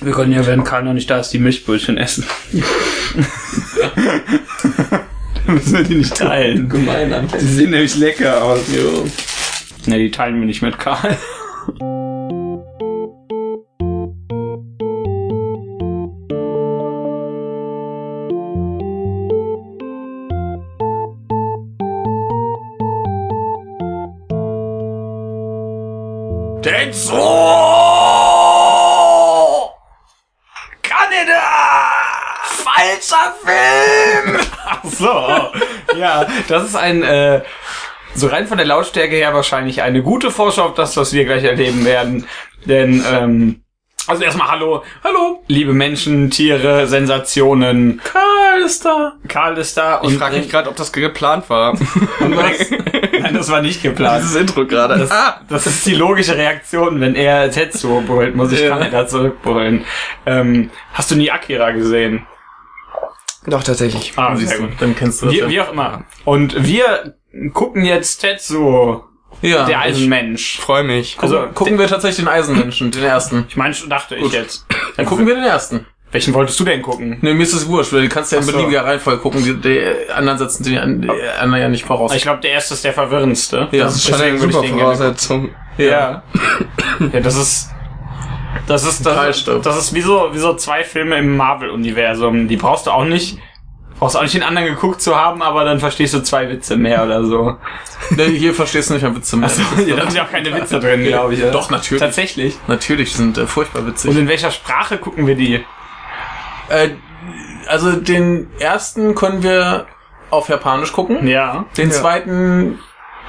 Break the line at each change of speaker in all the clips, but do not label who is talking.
Wir können ja, wenn Karl noch nicht da ist, die Milchbrötchen essen. Dann müssen wir die nicht teilen.
Gemein
Die sehen nämlich lecker aus.
Jo.
Ne, die teilen wir nicht mit Karl. Das ist ein, äh, so rein von der Lautstärke her wahrscheinlich eine gute Vorschau auf das, was wir gleich erleben werden. Denn, ähm, also erstmal hallo, hallo, liebe Menschen, Tiere, Sensationen.
Karl ist da.
Karl ist da und
Ich frage mich gerade, ob das geplant war.
und was? Nein, das war nicht geplant.
Dieses Intro gerade.
Das,
Ah,
das ist die logische Reaktion, wenn er Tetsuo brüllt, muss ich
Ja.
Kaneda zurückbrüllen. Ähm, hast du nie Akira gesehen?
Doch tatsächlich.
Ah, sehr gut.
Dann kennst du das
Wie,
ja.
wie auch immer. Und wir gucken jetzt Tetsuo,
ja,
der
ich,
Eisenmensch.
Freue mich.
Also,
also gucken wir tatsächlich den Eisenmenschen, den ersten.
Ich meine, dachte ich
Gut.
jetzt.
Dann gucken wir den ersten.
Welchen wolltest du denn gucken?
Ne, mir ist es wurscht, weil du kannst ja in
so.
beliebiger Reihenfolge gucken. Die, die anderen setzen die, an- die anderen ja nicht voraus.
Ich glaube, der erste ist der verwirrendste.
Ja,
Das ist schon eine
ich
super Voraussetzung.
Ja. ja, das ist. Das ist, das, das ist wie so, wie so zwei Filme im Marvel-Universum. Die brauchst du auch nicht, brauchst auch nicht den anderen geguckt zu haben, aber dann verstehst du zwei Witze mehr oder so.
Ne, hier verstehst du nicht mehr Witze mehr.
ja, da sind ja auch keine Witze drin, glaube ich. oder?
Doch, natürlich.
Tatsächlich.
Natürlich, sind äh, furchtbar witzig.
Und in welcher Sprache gucken wir die?
äh, also den ersten können wir auf Japanisch gucken.
Ja.
Den
Ja.
zweiten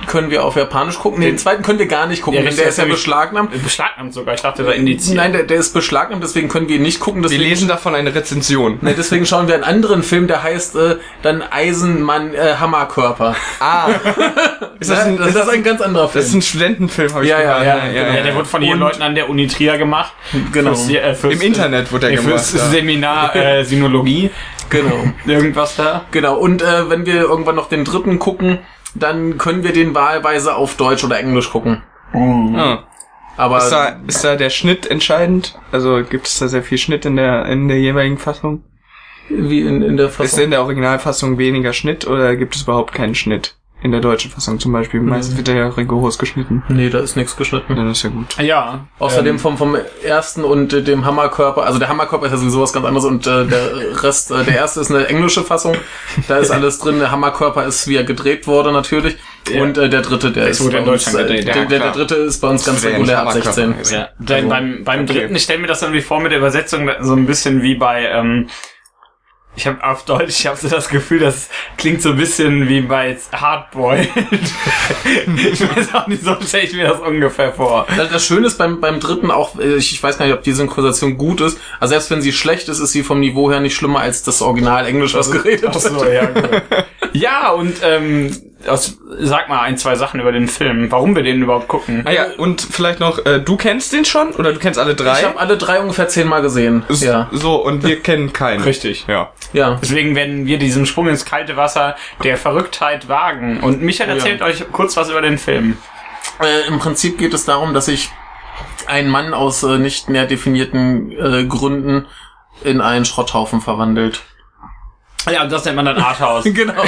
können wir auf Japanisch gucken. Nee, den zweiten können wir gar nicht gucken,
Ja,
denn
das
der
ist
ja beschlagnahmt.
Beschlagnahmt sogar. Ich dachte, da indiziert.
Nein, der, der ist beschlagnahmt, deswegen können wir ihn nicht gucken.
Wir
Deswegen,
lesen davon eine Rezension.
Nee, deswegen schauen wir einen anderen Film, der heißt äh, dann Eisenmann äh, Hammerkörper.
Ah. ist das ein,
das
ist
ist ein ganz anderer Film.
das ist ein Studentenfilm, habe ich
Ja, ja,
gehört.
ja,
ja, der wurde von
Und-
Leuten an der Uni Trier gemacht.
Genau.
Fürs, äh, fürs,
Im Internet wurde
äh,
er gemacht.
Fürs
ja.
Seminar äh, Sinologie.
genau.
Irgendwas da.
Genau. Und äh, wenn wir irgendwann noch den dritten gucken, dann können wir den wahlweise auf Deutsch oder Englisch gucken.
Ah.
Aber
Ist, da, ist da der Schnitt entscheidend? Also gibt es da sehr viel Schnitt in der in der jeweiligen Fassung?
wie in, in der
Ist
Fassung.
in der Originalfassung weniger Schnitt oder gibt es überhaupt keinen Schnitt? In der deutschen Fassung zum Beispiel. Meistens wird er ja rigoros geschnitten.
Nee, da ist nichts geschnitten.
Ja, das ist ja gut.
Ja.
Außerdem
ähm,
vom, vom ersten und äh, dem Hammerkörper, also der Hammerkörper ist ja sowieso was ganz anderes und äh, der Rest, äh, der erste ist eine englische Fassung, da ist alles drin, der Hammerkörper ist wie er gedreht wurde natürlich
Ja.
und äh, der dritte, der ist
wurde in
bei uns,
Deutschland
äh,
gedreht,
der,
ja,
der, der dritte ist bei uns ganz
Das
regulär ab 16.
Hammerkörper.
Ja, dann
Also,
beim, beim
okay.
dritten, ich stelle mir das irgendwie vor mit der Übersetzung so ein bisschen wie bei, ähm, ich habe auf Deutsch, ich habe so das Gefühl, das klingt so ein bisschen wie bei Hardboiled. ich weiß auch nicht, so stelle ich mir das ungefähr vor.
Das, Schöne ist beim, beim dritten auch, äh, ich, weiß gar nicht, ob die Synchronisation gut ist, also selbst wenn sie schlecht ist, ist sie vom Niveau her nicht schlimmer als das Original Englisch, was geredet
Ach so,
wird.
ja, ja, und ähm, aus, sag mal ein, zwei Sachen über den Film, warum wir den überhaupt gucken.
Ah ja, und vielleicht noch, äh, du kennst den schon? Oder du kennst alle drei?
Ich habe alle drei ungefähr zehnmal gesehen.
S-
Ja.
So, und wir kennen keinen.
Richtig.
Ja.
Ja.
Deswegen werden wir diesen Sprung ins kalte Wasser der Verrücktheit wagen. Und Michael
Ja.
erzählt euch kurz was über den Film.
Äh, Im Prinzip geht es darum, dass sich ein Mann aus äh, nicht mehr definierten äh, Gründen in einen Schrotthaufen verwandelt.
Ja, und das nennt man dann Arthouse.
Genau. äh,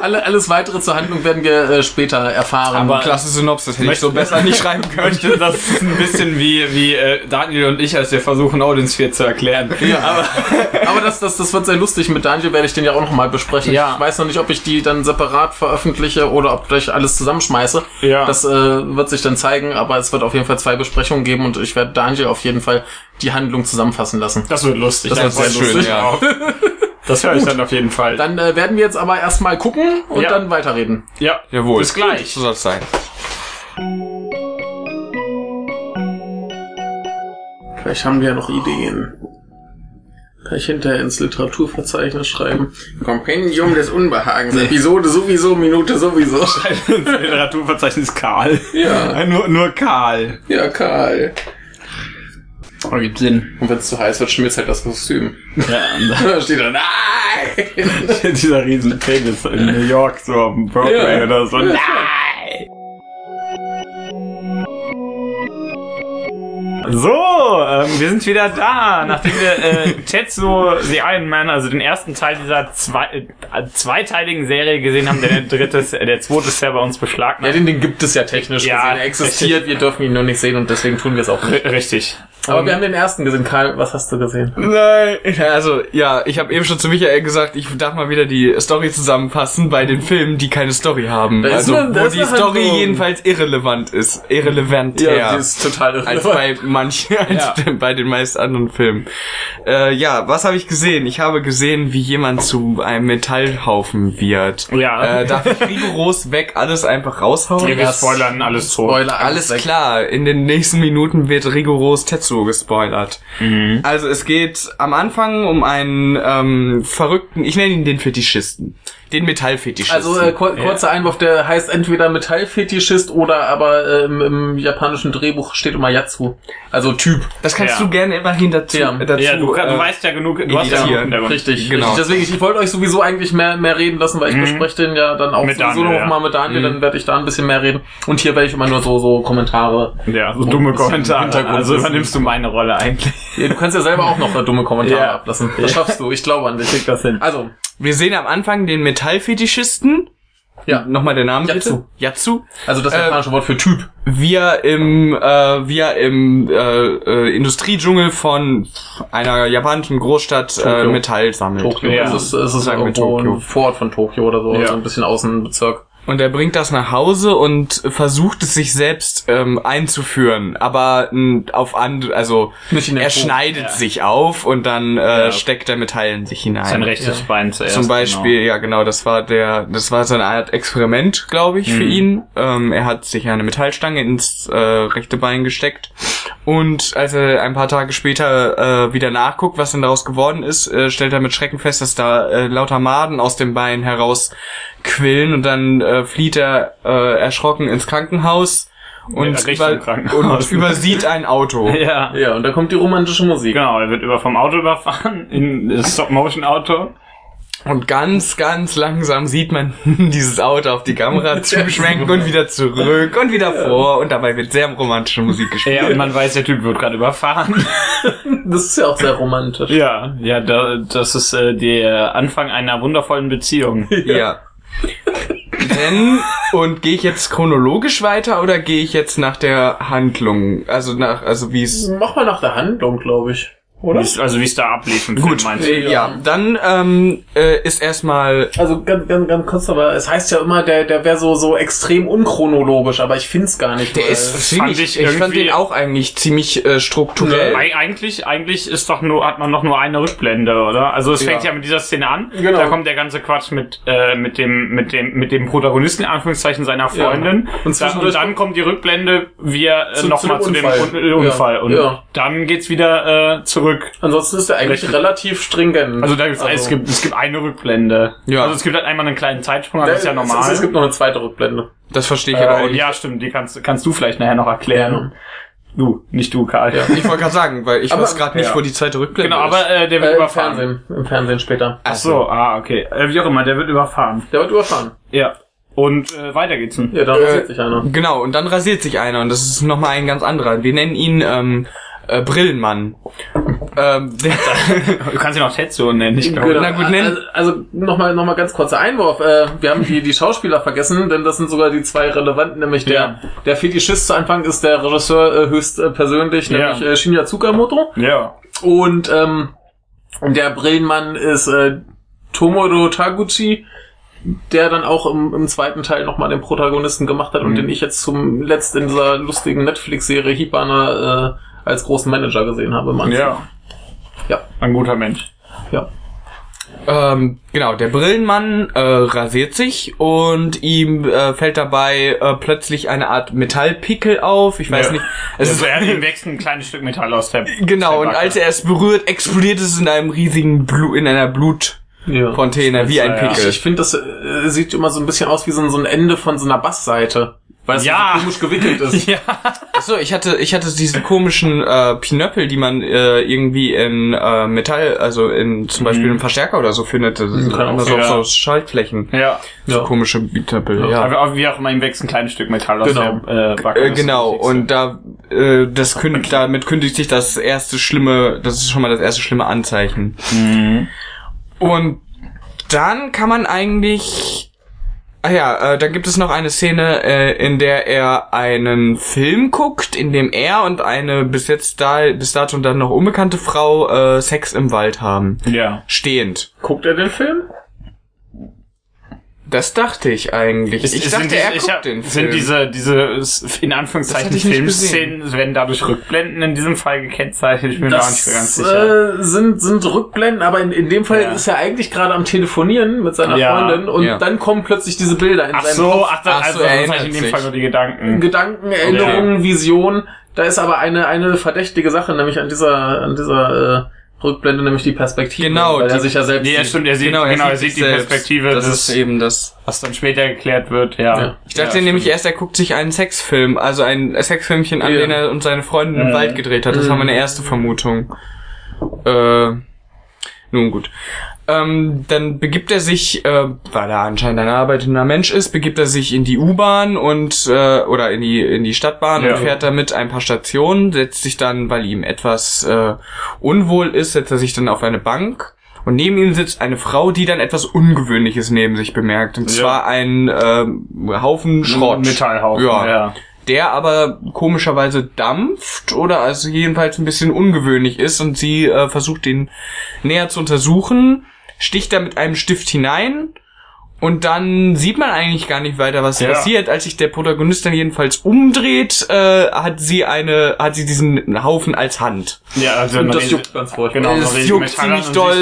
alle, alles weitere zur Handlung werden wir äh, später erfahren.
Aber-
Klasse Synopsis, hätte ich so besser nicht schreiben können.
möchte, das ist ein bisschen wie, wie äh, Daniel und ich, als wir versuchen, Odin Sphere zu erklären.
ja, aber, aber das, das, das wird sehr lustig. Mit Daniel werde ich den ja auch nochmal besprechen.
Ja.
Ich weiß noch nicht, ob ich die dann separat veröffentliche oder ob ich alles zusammenschmeiße.
Ja.
Das äh, wird sich dann zeigen, aber es wird auf jeden Fall zwei Besprechungen geben und ich werde Daniel auf jeden Fall die Handlung zusammenfassen lassen.
Das wird lustig.
Das wird
freut
sehr lustig,
ja.
Das höre ich dann auf jeden Fall.
Dann äh, werden wir jetzt aber erstmal gucken und
Ja.
dann weiterreden.
ja,
Jawohl.
Bis gleich.
So soll es sein.
Vielleicht haben wir ja noch Ideen. Kann ich hinterher ins Literaturverzeichnis schreiben. Kompendium des Unbehagens. Episode sowieso, Minute sowieso.
ins Literaturverzeichnis Karl.
Ja,
Nur, nur Karl.
ja, Karl.
Oh, gibt Sinn.
Und wenn es zu heiß wird, schmilzt halt das Kostüm.
Ja,
Da steht dann, nein!
und dieser riesen Penis in New York, so auf dem Broadway
Ja.
oder so.
Ja.
So, ähm, wir sind wieder da, nachdem wir äh, Tetsuo The Iron Man, also den ersten Teil dieser zwei, äh, zweiteiligen Serie gesehen haben, der dritte, äh, der zweite ist ja bei uns
Ja,
beschlagnahmt.
den, den gibt es ja technisch
Ja,
gesehen. Er existiert, wir dürfen ihn nur nicht sehen und deswegen tun wir es auch nicht.
Richtig.
Aber wir haben den ersten gesehen. Karl, was hast du gesehen?
Nein, also ja, ich habe eben schon zu Michael gesagt, ich darf mal wieder die Story zusammenfassen bei den Filmen, die keine Story haben.
Da ist
also
eine-
wo die Story
Handlung.
jedenfalls irrelevant ist, irrelevanter.
die ist total
als
irrelevant.
bei manchen, als
Ja.
bei den meisten anderen Filmen. Äh, ja, was habe ich gesehen? Ich habe gesehen, wie jemand zu einem Metallhaufen wird.
Ja.
Äh, darf ich rigoros weg alles einfach raushauen?
Wir spoilern alles tot.
Spoiler,
Alles
weg.
klar, in den nächsten Minuten wird rigoros Tetsuo gespoilert. Also es geht am Anfang um einen ähm, verrückten, ich nenne ihn den Fetischisten, den Metallfetischisten.
Also äh, kur kurzer Einwurf, der heißt entweder Metallfetischist oder aber äh, im, im japanischen Drehbuch steht immer Yatsu. Also Typ.
das kannst
ja.
du gerne immerhin dazu.
Ja.
dazu
Ja, du, kann- du
äh,
weißt ja genug, du hast ja genug.
Richtig,
Genau.
richtig. Deswegen, ich, ich wollte euch sowieso eigentlich mehr, mehr reden lassen, weil ich bespreche den ja dann auch
Mit
sowieso
Daniel,
noch
ja.
mal mit Daniel, dann werde ich da ein bisschen mehr reden. Und hier werde ich immer nur so, so Kommentare.
Ja, so dumme Kommentare. Also übernimmst du meine Rolle eigentlich.
Ja, du kannst ja selber auch noch äh, dumme Kommentare
Ja.
ablassen. Das schaffst du, ich glaube an dich.
Krieg das hin.
Also,
Wir sehen am Anfang den Metallfetischisten.
ja.
Nochmal der Name
Yatsu.
bitte. Yatsu.
Also das
Äh,
japanische Wort für Typ.
wie er im, äh, wie er im äh, äh, Industriedschungel von einer japanischen Großstadt äh. Metall sammelt.
Tokio.
Ja.
Es ist, es ist
wir
irgendwo
Tokio.
ein Vorort von Tokio oder so,
Ja.
so ein bisschen Außenbezirk.
Und er bringt das nach Hause und versucht es sich selbst ähm, einzuführen, aber m, auf andere, also er
Po.
schneidet
Ja.
sich auf und dann äh,
Ja.
steckt er Metall in sich hinein.
Sein rechtes
Ja.
Bein zuerst.
Zum Beispiel, ja genau, das war der, das war so eine Art Experiment, glaube ich, für
Mhm.
ihn. Ähm, er hat sich eine Metallstange ins äh, rechte Bein gesteckt und als er ein paar Tage später äh, wieder nachguckt, was denn daraus geworden ist, äh, stellt er mit Schrecken fest, dass da äh, lauter Maden aus dem Bein heraus quillen und dann äh, flieht er äh, erschrocken ins Krankenhaus und, über, und übersieht ein Auto.
Ja.
Ja, und da kommt die romantische Musik.
Genau, er wird über vom Auto überfahren, in das Stop-Motion-Auto.
Und ganz, ganz langsam sieht man dieses Auto auf die Kamera zuschwenken und wieder zurück und wieder vor und dabei wird sehr romantische Musik gespielt.
Ja, und man weiß, der Typ wird gerade überfahren.
Das ist ja auch sehr romantisch.
ja, ja, da, das ist äh, der Anfang einer wundervollen Beziehung.
Ja. Denn, und gehe ich jetzt chronologisch weiter oder gehe ich jetzt nach der Handlung? Also nach, also wie es.
Mach mal nach der Handlung, glaube ich. Oder?
Wie's- Also wie es da ablief im
Gut,
Film, meinst du?
äh, ja, dann ähm, äh, ist erstmal
Also ganz, ganz, ganz kurz, aber es heißt ja immer, der, der wäre so, so extrem unchronologisch, aber ich find's gar nicht.
der ist
fand
ziemlich,
ich
ich, fand den auch eigentlich ziemlich äh, strukturell.
Eig- Eigentlich, eigentlich ist doch nur, hat man doch nur eine Rückblende, oder? Also es
Ja.
fängt ja mit dieser Szene an.
Genau.
Da kommt der ganze Quatsch mit, äh, mit dem, mit dem, mit dem Protagonisten, in Anführungszeichen, seiner Freundin.
Und
Und, da, und dann kommt die Rückblende, wie er äh,
Zu-
nochmal
zu dem Unfall.
Un Unfall.
Ja.
Und
Ja.
dann geht's wieder äh, zurück.
Ansonsten ist der eigentlich
Richtig.
relativ stringent.
Also da gibt's, es gibt, es gibt eine Rückblende.
Ja.
Also es gibt halt einmal einen kleinen Zeitsprung, aber das ist ja
Es-
normal.
Es, es gibt noch eine zweite Rückblende.
Das verstehe ich
Äh,
aber auch nicht.
ja, stimmt, die kannst, kannst du vielleicht nachher noch erklären. Du, nicht du, Karl.
Ich wollte gerade sagen, weil ich
Aber-
weiß gerade nicht,
ja.
wo die zweite Rückblende
Genau, aber äh, der wird
Äh, Im
überfahren.
Fernsehen. Im Fernsehen später.
Ach so, ah, okay. Äh, wie auch immer, der wird überfahren.
Der wird überfahren.
Ja. Und äh, weiter geht's.
Ja, da rasiert sich einer.
Genau, und dann rasiert sich einer und das ist nochmal ein ganz anderer. Wir nennen ihn ähm, äh, Brillenmann. ähm, der,
Du kannst ihn auch Tetsuo nennen, ich glaube.
Genau.
Na gut, nenn-
Also, also nochmal noch mal ganz kurzer Einwurf. Äh, wir haben die, die Schauspieler vergessen, denn das sind sogar die zwei relevanten, nämlich der,
Ja.
der Fetischist zu Anfang ist der Regisseur äh, höchst äh, persönlich,
Ja.
nämlich äh, Shinya Tsukamoto.
Ja.
Und ähm, der Brillenmann ist äh, Tomoro Taguchi, der dann auch im, im zweiten Teil nochmal den Protagonisten gemacht hat und
Mhm.
den ich jetzt zum letzt in dieser lustigen Netflix-Serie Hibana äh, als großen Manager gesehen habe. Anfang.
Ja.
Ja.
Ein guter Mensch.
ja.
ähm, genau, der Brillenmann äh, rasiert sich und ihm äh, fällt dabei äh, plötzlich eine Art Metallpickel auf. Ich weiß
Ja.
nicht. Es
Also
ist
er ihm wächst ein kleines Stück Metall aus der
genau und als er es berührt, explodiert es in einem riesigen Blut, in einer Blutfontäne
Ja.
wie ein. Pickel.
Ich finde, das äh, sieht immer so ein bisschen aus wie so ein, so ein Ende von so einer Bassseite. Weil es
Ja.
so komisch gewickelt ist.
Ja.
Achso, ich hatte, ich hatte diese komischen äh, Pinöppel, die man äh, irgendwie in äh, Metall, also in zum Beispiel im Verstärker oder so findet. Das sind
kann auch
anders
sein,
auf
ja.
so Schaltflächen.
Ja.
So
Ja.
komische Pinöppel, ja.
Aber auch wie auch immer, ihm wächst ein kleines Stück Metall aus
Genau.
der äh, Backe.
Äh, genau, und da äh, das kündigt, damit kündigt sich das erste schlimme, das ist schon mal das erste schlimme Anzeichen.
Mhm.
Und dann kann man eigentlich Ah ja, äh, dann gibt es noch eine Szene, äh, in der er einen Film guckt, in dem er und eine bis jetzt da bis dato dann noch unbekannte Frau äh, Sex im Wald haben.
Ja.
Stehend.
Guckt er den Film?
Das dachte ich eigentlich.
Ist-
ich dachte,
sind
er
diese-
guckt
hab-
den Film.
Sind diese, diese, in
Das
Anführungszeichen, Filmszenen, werden dadurch Rückblenden in diesem Fall gekennzeichnet? Ich bin mir da auch nicht mehr ganz
Das
sicher.
äh, sind, sind Rückblenden, aber in, in dem Fall
Ja.
ist er eigentlich gerade am Telefonieren mit seiner
Ja.
Freundin und
Ja.
dann kommen plötzlich diese Bilder in
Ach
seinem
so,
Kopf.
ach, das,
Ach so,
also das in dem. Fall nur die Gedanken.
Gedanken, Erinnerungen, Vision. Da ist aber eine, eine verdächtige Sache, nämlich an dieser, an dieser äh, Rückblende, nämlich die Perspektive.
Genau,
weil er
die-
sich ja selbst
Nee, ja,
sieht.
stimmt, er sieht, genau, er sieht,
sich
die
selbst.
Perspektive,
Das
des,
ist eben das.
was dann später geklärt wird, ja.
Ja.
Ich dachte
ja,
nämlich
stimmt.
erst, er guckt sich einen Sexfilm, also ein Sexfilmchen an,
Ja.
den er und seine Freundin im
Mhm.
Wald gedreht hat. Das war meine erste Vermutung. Äh, nun gut. Ähm, dann begibt er sich, äh, weil er anscheinend ein arbeitender Mensch ist, begibt er sich in die U-Bahn und äh, oder in die in die Stadtbahn
Ja.
und fährt damit ein paar Stationen, setzt sich dann, weil ihm etwas äh, unwohl ist, setzt er sich dann auf eine Bank und neben ihm sitzt eine Frau, die dann etwas Ungewöhnliches neben sich bemerkt. Und
Ja.
zwar ein ähm, Haufen Schrott.
Metallhaufen,
Ja.
ja.
Der aber komischerweise dampft oder also jedenfalls ein bisschen ungewöhnlich ist und sie äh, versucht ihn näher zu untersuchen, sticht da mit einem Stift hinein und dann sieht man eigentlich gar nicht weiter, was
Ja.
passiert. Als sich der Protagonist dann jedenfalls umdreht, äh, hat sie eine, hat sie diesen Haufen als Hand.
Ja, also
Und
man
das juckt ganz furchtbar.
Genau, so
es
riesige
juckt ziemlich doll,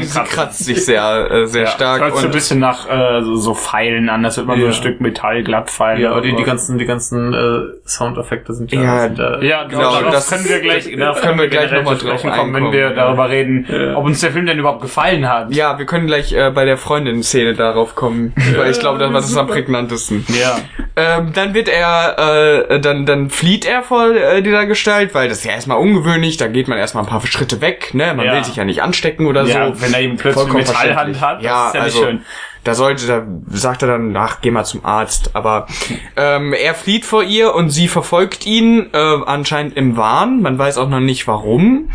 sie, sie kratzt sich sehr, äh, sehr
Ja,
stark.
Hört sich ein bisschen nach äh, so, so Pfeilen an, das wird man so
Ja.
ein Stück Metall glatt feilen.
Ja, aber die, die ganzen, die ganzen äh, Soundeffekte sind ja,
Ja,
sind, äh,
Ja,
Genau,
darauf
das-
können wir gleich, darauf
können wir gleich
generell
noch mal
zu sprechen
drauf
kommen, wenn wir darüber reden,
Ja.
ob uns der Film denn überhaupt gefallen hat.
ja, wir können gleich äh, bei der Freundin-Szene darauf kommen, weil ich glaube, das war das am prägnantesten.
Ja.
Ähm, dann wird er, äh, dann, dann flieht er vor äh, dieser Gestalt, weil das ist ja erstmal ungewöhnlich, da geht man erstmal ein paar Schritte weg, ne? Man
Ja.
will sich ja nicht anstecken oder
Ja,
so.
wenn er eben plötzlich
Vollkommen
eine Metallhand hat, das
ja,
ist ja nicht
also,
schön.
Da sollte, da sagt er dann, ach, geh mal zum Arzt. Aber ähm, er flieht vor ihr und sie verfolgt ihn äh, anscheinend im Wahn. Man weiß auch noch nicht warum.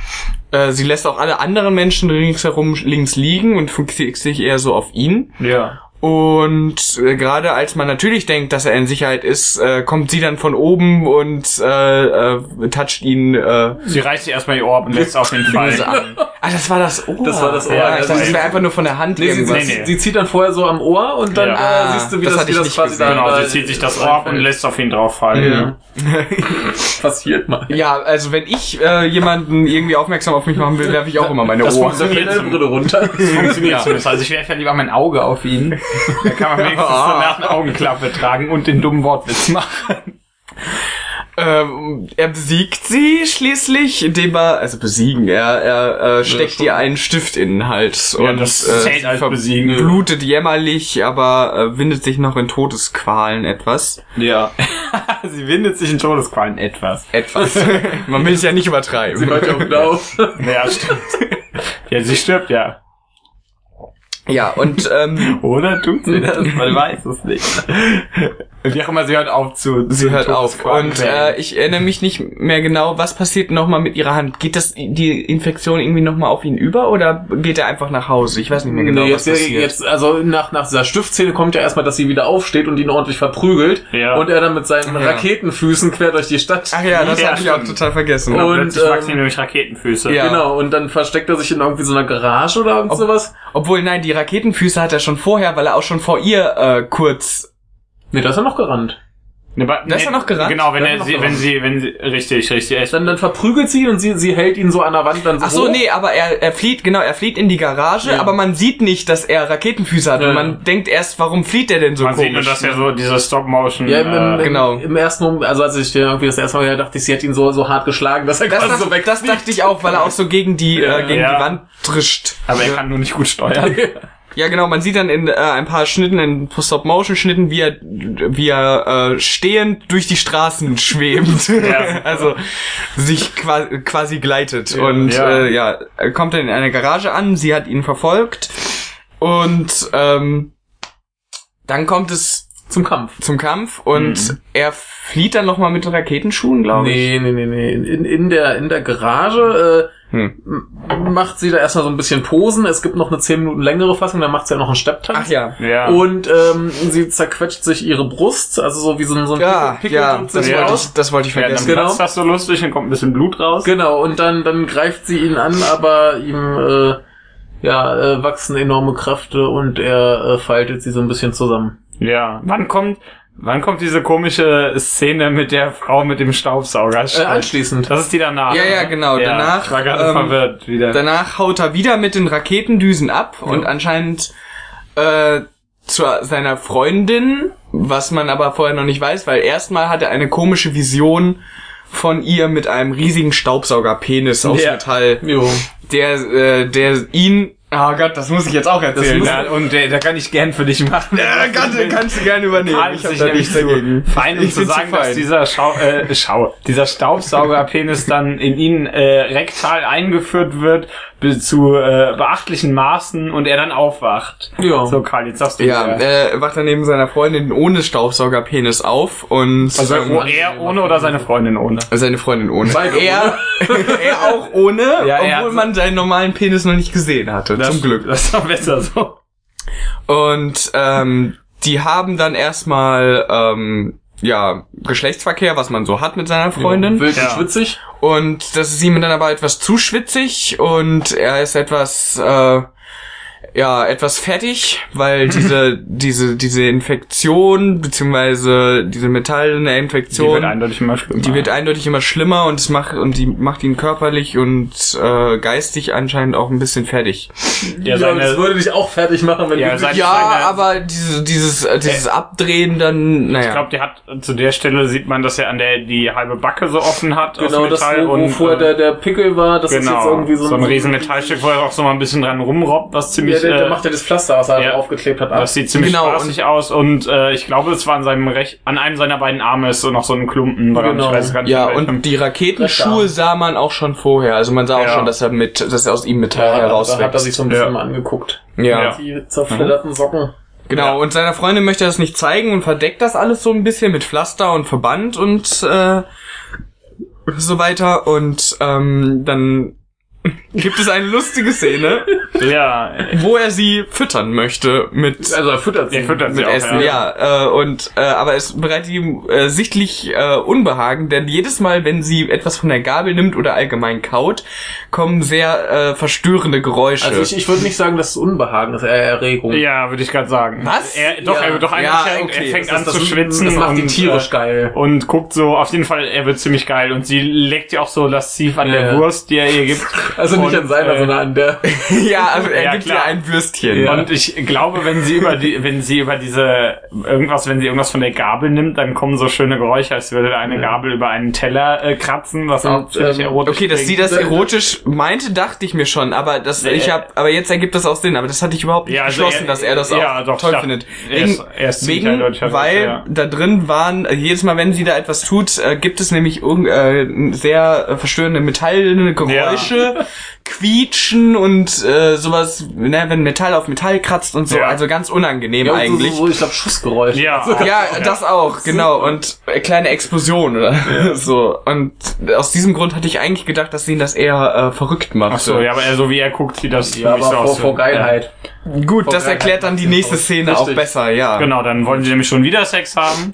Äh, sie lässt auch alle anderen Menschen ringsherum links liegen und fokussiert sich eher so auf ihn.
Ja.
Und äh, gerade als man natürlich denkt, dass er in Sicherheit ist, äh, kommt sie dann von oben und äh, äh, toucht ihn äh,
Sie reißt sich erstmal ihr Ohr ab und lässt auf den Fall.
an. Ah, das war das Ohr.
Das war das Ohr,
Ja,
ja,
ich
das
dachte,
ist-
das wäre einfach nur von der Hand
Nee, sie,
irgendwas.
sie,
Nee, nee.
sie zieht dann vorher so am Ohr und dann
Ja.
äh, siehst du, wie
Das
das,
hatte
wie
ich
das
nicht
quasi
gesehen.
da
Genau, sie zieht sich das Ohr ab und lässt auf ihn drauf fallen.
Ja. Passiert mal.
Ja, also wenn ich äh, jemanden irgendwie aufmerksam auf mich machen will, werfe ich auch immer meine
Das
Ohren.
funktioniert
Dann fällt die Brille runter.
Funktioniert zumindest. Also ich werfe ja lieber mein Auge auf ihn. Da kann man wenigstens danach eine Augenklappe tragen und den dummen Wortwitz machen.
Ähm, er besiegt sie schließlich, indem er, also besiegen, er, er äh, steckt
schon.
ihr einen Stift in den Hals
Ja,
und
das
äh,
zählt
sie
als
ver-
besiegen.
blutet jämmerlich, aber äh, windet sich noch in Todesqualen etwas.
Ja. Sie windet sich in Todesqualen etwas.
Etwas. Man will es ja nicht
Sie
übertreiben.
hört ja blau.
Ja, stimmt. Ja, sie stirbt ja.
Ja, und ähm,
Oder tut sie das? Man weiß es nicht. Wie auch immer, sie hört auf zu.
sie hört auf. Und äh, ich erinnere mich nicht mehr genau, was passiert nochmal mit ihrer Hand. Geht das die Infektion irgendwie nochmal auf ihn über oder geht er einfach nach Hause? Ich weiß nicht mehr genau,
nee,
was
jetzt,
passiert.
jetzt, also nach, nach dieser Stiftszene kommt ja erstmal, dass sie wieder aufsteht und ihn ordentlich verprügelt.
Ja.
Und er dann mit seinen
ja.
Raketenfüßen quer durch die Stadt.
Ach ja, das
Ja,
hatte ich auch total vergessen.
Und,
Plötzlich wachsen ihm
ähm,
nämlich Raketenfüße.
Ja.
Genau, und dann versteckt er sich in irgendwie so einer Garage oder irgend
Ob-
sowas.
Obwohl, nein, die Raketenfüße hat er schon vorher, weil er auch schon vor ihr äh, kurz.
Nee, da ist er noch gerannt.
Ne, ba-
Da ist er noch gerannt?
Genau, wenn er sie, wenn sie, wenn sie, richtig, richtig. Er ist
Dann, dann verprügelt sie ihn und sie, sie hält ihn so an der Wand dann so
Ach so,
hoch.
nee, aber er, er flieht, genau, er flieht in die Garage,
Ja.
aber man sieht nicht, dass er Raketenfüße hat.
Ja,
und
ja.
man denkt erst, warum flieht er denn so
Man
komisch?
sieht nur, dass er so diese Stop-Motion.
Ja, im, im,
äh,
genau.
im ersten Moment, also als ich irgendwie das erste Mal gehört, dachte ich, sie hat ihn so, so hart geschlagen, dass er
das,
quasi
das,
so weg.
das dachte ich auch, weil er auch so gegen die,
Ja,
äh, gegen
ja.
die Wand trischt.
aber er kann nur nicht gut steuern.
Ja, genau, man sieht dann in äh, ein paar Schnitten, in Stop-Motion-Schnitten, wie er, wie er äh, stehend durch die Straßen schwebt. also sich quasi, quasi gleitet. und
ja.
Äh, ja, er kommt dann in eine Garage an, sie hat ihn verfolgt und ähm, dann kommt es
Zum Kampf.
zum Kampf und er flieht dann nochmal mit Raketenschuhen, glaube ich.
Nee, nee, nee, nee. In, in der, in der Garage, äh,
Hm.
macht sie da erstmal so ein bisschen Posen. Es gibt noch eine 10 Minuten längere Fassung, dann macht sie ja noch einen Stepptanz.
Ach ja.
Ja.
Und ähm, sie zerquetscht sich ihre Brust, also so wie so ein, so ein
Ja,
Pickel,
ja, das
sich
wollte ich, das wollte ich
ja, dann
vergessen.
genau.
platzt das so lustig, dann kommt ein bisschen Blut raus.
Genau, und dann, dann greift sie ihn an, aber ihm äh, ja, äh, wachsen enorme Kräfte und er äh, faltet sie so ein bisschen zusammen.
Ja. Wann kommt, wann kommt diese komische Szene mit der Frau mit dem Staubsauger?
Äh, anschließend.
Das ist die danach.
Ja, ja,
ne?
genau, danach,
Ich war gerade
ähm,
verwirrt wieder.
Danach haut er wieder mit den Raketendüsen ab und anscheinend äh, zu seiner Freundin, was man aber vorher noch nicht weiß, weil erstmal hat er eine komische Vision von ihr mit einem riesigen Staubsaugerpenis aus
Ja.
Metall,
Jo.
der, äh, der ihn, oh Gott, das muss ich jetzt auch erzählen.
ja, und äh, da kann ich gern für dich machen.
Ja, kannst, du- kannst du gerne übernehmen.
Karl
Ich
sich
da nichts dagegen.
fein, um
Ich
zu
bin zu
sagen, dass dieser Schau, äh, Schau, dieser Staubsaugerpenis dann in ihn äh, rektal eingeführt wird zu äh, beachtlichen Maßen und er dann aufwacht.
Ja.
So, Karl, jetzt sagst du
Ja,
wieder.
er wacht dann neben seiner Freundin ohne Staubsaugerpenis auf und
Also
ähm,
oh, er ohne oder seine Freundin ohne?
seine Freundin ohne.
Beide
er, er auch ohne,
Ja,
obwohl man seinen normalen Penis noch nicht gesehen hatte. zum Glück.
Das ist doch besser so.
Und ähm, die haben dann erstmal ähm, ja Geschlechtsverkehr, was man so hat mit seiner Freundin.
Wild
Ja.
und schwitzig.
Und das ist ihm dann aber etwas zu schwitzig und er ist etwas, äh, ja, etwas fertig, weil diese, diese, diese Infektion, beziehungsweise diese metallene
Die
Infektion,
wird eindeutig immer schlimmer.
die wird eindeutig immer schlimmer und es macht, und die macht ihn körperlich und äh, geistig anscheinend auch ein bisschen fertig.
ja,
das
seine,
würde dich auch fertig machen, wenn
Ja,
du
sein-
Ja,
seine-
aber diese, dieses, äh, dieses Abdrehen dann, naja.
ich glaube, der hat zu der Stelle sieht man, dass er an der die halbe Backe so offen hat
genau
aus
das,
Metall
wo, wo
und
vorher
äh,
der, der Pickel war, das ist jetzt
genau
irgendwie so
so ein riesen Metallstück, wo er auch so mal ein bisschen dran rumrobbt, was
Ja,
ziemlich
der, der
äh,
macht ja das Pflaster, was er
ja.
aufgeklebt hat, ab.
Das sieht ziemlich
Genau,
spaßig aus und äh, ich glaube, es war an seinem Rech an einem seiner beiden Arme ist so noch so ein Klumpen dran.
Genau.
Ich weiß gar nicht,
Ja, und die Raketenschuhe sah man auch schon vorher. Also man sah auch
Ja.
schon, dass er mit, dass er aus ihm Metall
Ja, da hat er
herauswächst.
sich so ein bisschen
Ja.
mal angeguckt.
Ja.
Ja.
Die zerfledderten Socken.
Genau,
Ja.
und seiner Freundin möchte er das nicht zeigen und verdeckt das alles so ein bisschen mit Pflaster und Verband und äh, so weiter. Und ähm, dann gibt es eine lustige Szene,
ja,
wo er sie füttern möchte mit
Also er füttert sie.
der füttert sie
mit
auch,
Essen, ja. Äh, und äh, aber es bereitet ihm äh, sichtlich äh, Unbehagen, denn jedes Mal, wenn sie etwas von der Gabel nimmt oder allgemein kaut, kommen sehr äh, verstörende Geräusche.
Also ich, ich würde nicht sagen, dass es Unbehagen ist, eher Erregung.
Ja, würde ich gerade sagen.
Was?
Er, doch,
Ja.
er wird doch eigentlich,
Ja,
er-
okay.
er fängt
Das-
an
das-
zu schwitzen
Das macht
und,
ihn tierisch
äh,
geil.
und guckt so, auf jeden Fall, er wird ziemlich geil und sie leckt ja auch so lasziv an
Ja,
der
ja.
Wurst, die er ihr gibt.
Also nicht an seiner,
äh,
sondern an der.
ja, also er
Ja,
gibt
klar.
ihr ein Würstchen.
Und ich glaube, wenn sie über die, wenn sie über diese irgendwas, wenn sie irgendwas von der Gabel nimmt, dann kommen so schöne Geräusche, als würde eine Gabel über einen Teller äh, kratzen, was auch ziemlich
ähm,
erotisch
Okay, dass sie das erotisch meinte, dachte ich mir schon, aber das ich
Äh,
hab, aber jetzt ergibt das auch Sinn, aber das hatte ich überhaupt nicht
Ja, also
beschlossen,
er-
dass er das
ja,
auch
doch,
toll
ich dachte,
findet.
er
Wegen,
ist- er ist ziemlich
wegen weil
ja.
da drin waren jedes Mal, wenn sie da etwas tut, äh, gibt es nämlich irg- äh, sehr äh, verstörende metallene Geräusche, quietschen und äh, sowas, ne, wenn Metall auf Metall kratzt und so,
Ja.
also ganz unangenehm
Ja,
eigentlich.
So, so, ich glaube, Schussgeräusche.
Ja, auch.
Ja, das auch, genau. Und äh, kleine Explosion oder so. Und aus diesem Grund hatte ich eigentlich gedacht, dass ihn das eher äh, verrückt macht.
Ach so, ja, aber er, so wie er guckt, sieht das
ja aber
so
vor,
aus.
vor Geilheit.
Gut, das
Vor
erklärt dann die
Geilheit
nächste Szene
richtig.
auch besser, ja.
Ja. Genau, dann wollen sie nämlich schon wieder Sex haben.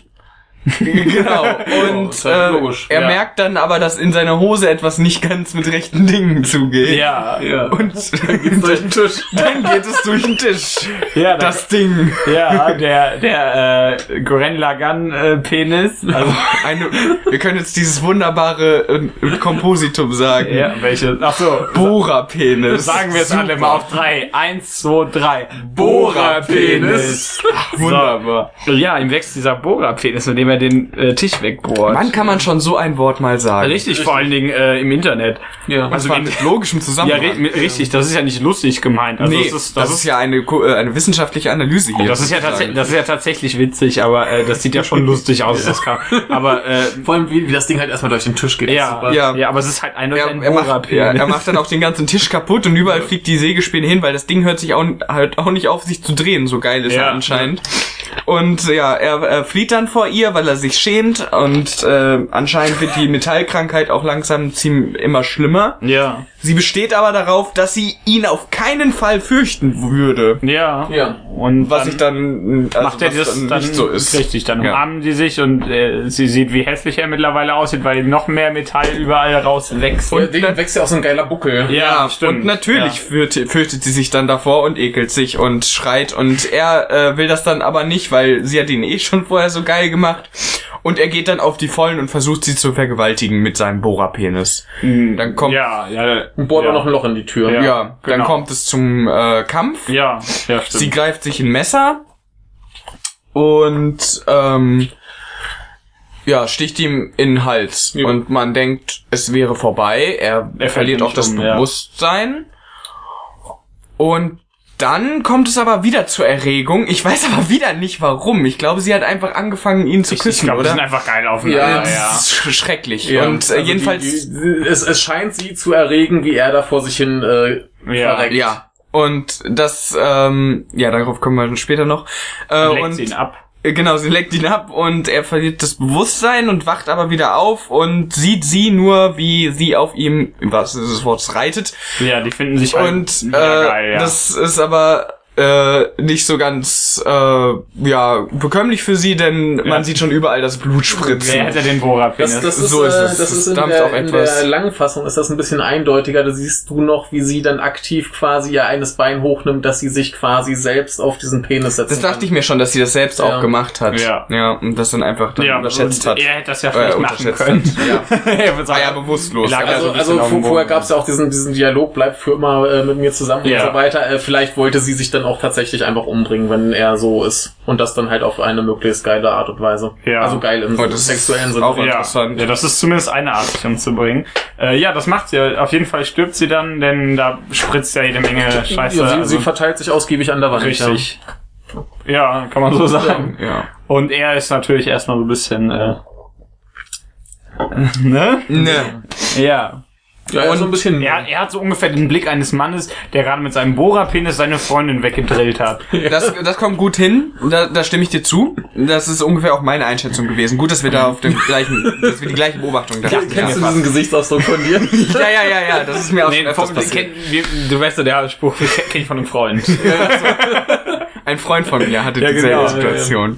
genau. Und
ist halt
äh, er
ja.
merkt dann aber, dass in seiner Hose etwas nicht ganz mit rechten Dingen zugeht.
Ja,
Ja.
Und
durch den Tisch.
dann geht es durch den Tisch.
ja,
Das Ding.
ja, der, der äh, Goren Lagan äh, Penis. Also,
Eine, wir können jetzt dieses wunderbare äh, Kompositum sagen.
ja, welche? Ach so.
Bohrerpenis.
Sagen wir es alle mal auf drei. Eins, zwei, drei.
Bohrerpenis.
Wunderbar. Ja, ihm wächst dieser Bohrerpenis, mit dem indem er den äh, Tisch wegbohrt.
Wann kann man schon so ein Wort mal sagen?
Richtig, vor allen Dingen äh, im Internet.
Ja.
Also
wenn-
mit logischem
Ja,
Zusammenhang.
ri richtig, das ist ja nicht lustig gemeint. Also
nee,
das ist, das, ist,
ja eine, äh, eine wissenschaftliche Analyse hier.
das ist ja das ist ja tatsächlich witzig, aber äh, das sieht ja schon lustig aus, das kann. Aber äh,
Vor allem, wie, wie das Ding halt erstmal durch den Tisch geht.
ja.
Ja.
ja, aber es ist halt eindeutig
Er,
ein
er, macht, ja, er macht dann auch den ganzen Tisch kaputt und überall fliegt die Sägespäne hin, weil das Ding hört sich auch, halt auch nicht auf, sich zu drehen. So geil ist
Ja.
er anscheinend. Und ja, er, er flieht dann vor ihr, weil er sich schämt und äh, anscheinend wird die Metallkrankheit auch langsam ziemlich immer schlimmer.
ja,
Sie besteht aber darauf, dass sie ihn auf keinen Fall fürchten würde.
ja,
Ja.
Und
Was
dann
ich dann also
macht er das
dann
dann
nicht so ist.
richtig, dann
Ja.
umarmen die sich und äh, sie sieht, wie hässlich er mittlerweile aussieht, weil noch mehr Metall überall rauswächst.
Und Ding wächst ja auch so ein geiler Buckel.
Ja,
stimmt.
und natürlich fürchtet, fürchtet sie sich dann davor und ekelt sich und schreit und er äh, will das dann aber nicht, weil sie hat ihn eh schon vorher so geil gemacht und er geht dann auf die Vollen und versucht sie zu vergewaltigen mit seinem Bohrerpenis. Dann kommt ja,
Ja, ja,
Und bohrt
ja.
auch noch ein Loch in die Tür.
Ja.
dann
genau.
kommt es zum äh, Kampf.
Ja, ja, stimmt.
Sie greift sich ein Messer und ähm, ja, sticht ihm in den Hals.
Ja.
Und man denkt, es wäre vorbei. Er,
fällt
verliert auch das
um, ja.
Bewusstsein. Und dann kommt es aber wieder zur Erregung. Ich weiß aber wieder nicht warum. Ich glaube, sie hat einfach angefangen, ihn zu
ich
küssen,
glaube, die
oder?
sind einfach geil
Ja,
aufeinander.
das
Ja,
ist sch- schrecklich.
Ja,
und äh,
also
jedenfalls,
Die, die, es, es scheint sie zu erregen, wie er da vor sich hin äh,
Ja.
verreckt.
ja. Und das, ähm, ja, darauf kommen wir später noch. Äh,
Leckt
und
sie ihn ab.
Äh, Genau, sie leckt ihn ab und er verliert das Bewusstsein und wacht aber wieder auf und sieht sie nur, wie sie auf ihm, was ist das Wort, reitet.
Ja, die finden sich halt
Und äh,
geil, ja.
das ist aber äh, nicht so ganz äh, ja bekömmlich für sie, denn man sieht schon überall das Blut spritzen.
Wer hätte den Bohrerpenis?
Das, das ist,
So ist
äh,
es.
das ist in,
dampft
der,
auch
in
etwas.
der langen Fassung ist das ein bisschen eindeutiger. Da siehst du noch, wie sie dann aktiv quasi ihr eines Bein hochnimmt, dass sie sich quasi selbst auf diesen Penis setzt.
Das dachte ich mir schon, dass sie das selbst
Ja.
auch gemacht hat.
Ja.
ja und das dann einfach dann
ja,
unterschätzt hat.
Er hätte das ja
Äh,
vielleicht machen
unterschätzt
können.
hat. Ja.
er wird
War
sagen,
ja bewusstlos.
Ja
Also, also vorher gab es ja auch diesen, diesen Dialog, bleib für immer äh, mit mir zusammen
Ja.
und so weiter. Äh, vielleicht wollte sie sich dann auch tatsächlich einfach umbringen, wenn er so ist. Und das dann halt auf eine möglichst geile Art und Weise.
Ja.
Also geil im
Oh, das ist
sexuellen Sinne.
auch
ja,
interessant.
ja, das ist zumindest eine Art, sich umzubringen. Äh, ja, das macht sie. Auf jeden Fall stirbt sie dann, denn da spritzt ja jede Menge Scheiße.
ja, sie,
also,
sie verteilt sich ausgiebig an der Wand.
richtig. Ja, kann man so sagen.
ja.
Und er ist natürlich erstmal so ein bisschen, äh, ne?
Ne.
Ja.
Ja, ja, so ein bisschen.
Er, er hat so ungefähr den Blick eines Mannes, der gerade mit seinem Bohrerpenis seine Freundin weggedrillt hat.
Das, das kommt gut hin, da, da stimme ich dir zu. Das ist ungefähr auch meine Einschätzung gewesen. Gut, dass wir da auf dem gleichen, dass wir die gleiche Beobachtung da
Kennst du diesen Gesichtsausdruck von dir?
Ja, ja, ja, ja, das ist mir auch
Nee,
schon öfters passiert.
kenn, wir, du weißt ja, der Spruch den kenn ich von einem Freund.
Ein Freund von mir hatte
Ja,
dieselbe
genau,
Situation.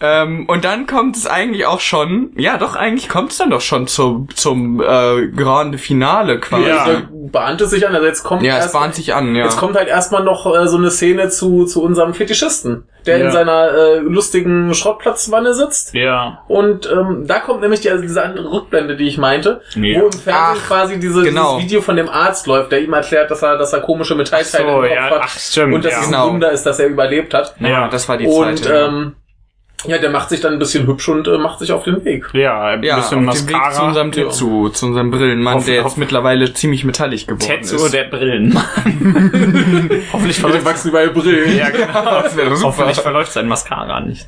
Ähm, und dann kommt es eigentlich auch schon, ja doch, eigentlich kommt es dann doch schon zum, zum äh, Grande Finale quasi.
Ja.
Also, bahnt es sich an. Also jetzt kommt
Ja, es
erst,
bahnt sich an, ja.
Jetzt kommt halt erstmal noch äh, so eine Szene zu, zu unserem Fetischisten, der
Ja.
in seiner äh, lustigen Schrottplatzwanne sitzt.
Ja.
Und ähm, da kommt nämlich die, also diese andere Rückblende, die ich meinte,
Ja.
wo im Fernsehen
Ach,
quasi diese,
genau.
dieses Video von dem Arzt läuft, der ihm erklärt, dass er, dass er komische Metallteile
so,
im Kopf
ja,
hat
ach, stimmt,
und dass
ja.
es
Genau.
ein Wunder ist, dass er überlebt hat.
Ja.
das war die
und
Zeit. ja.
ähm, ja, der macht sich dann ein bisschen hübsch und äh, macht sich auf den Weg.
Ja, ein
ja,
bisschen
auf dem Weg
Mascara.
zu unserem Tetsu, zu unserem Brillenmann,
Auf-
der jetzt
auf-
mittlerweile ziemlich metallig geworden
Tetsuo,
ist.
der Brillenmann. Hoffentlich verläuft
wachsen überall Brillen.
Ja, genau.
Das wäre super.
Hoffentlich verläuft sein Mascara nicht.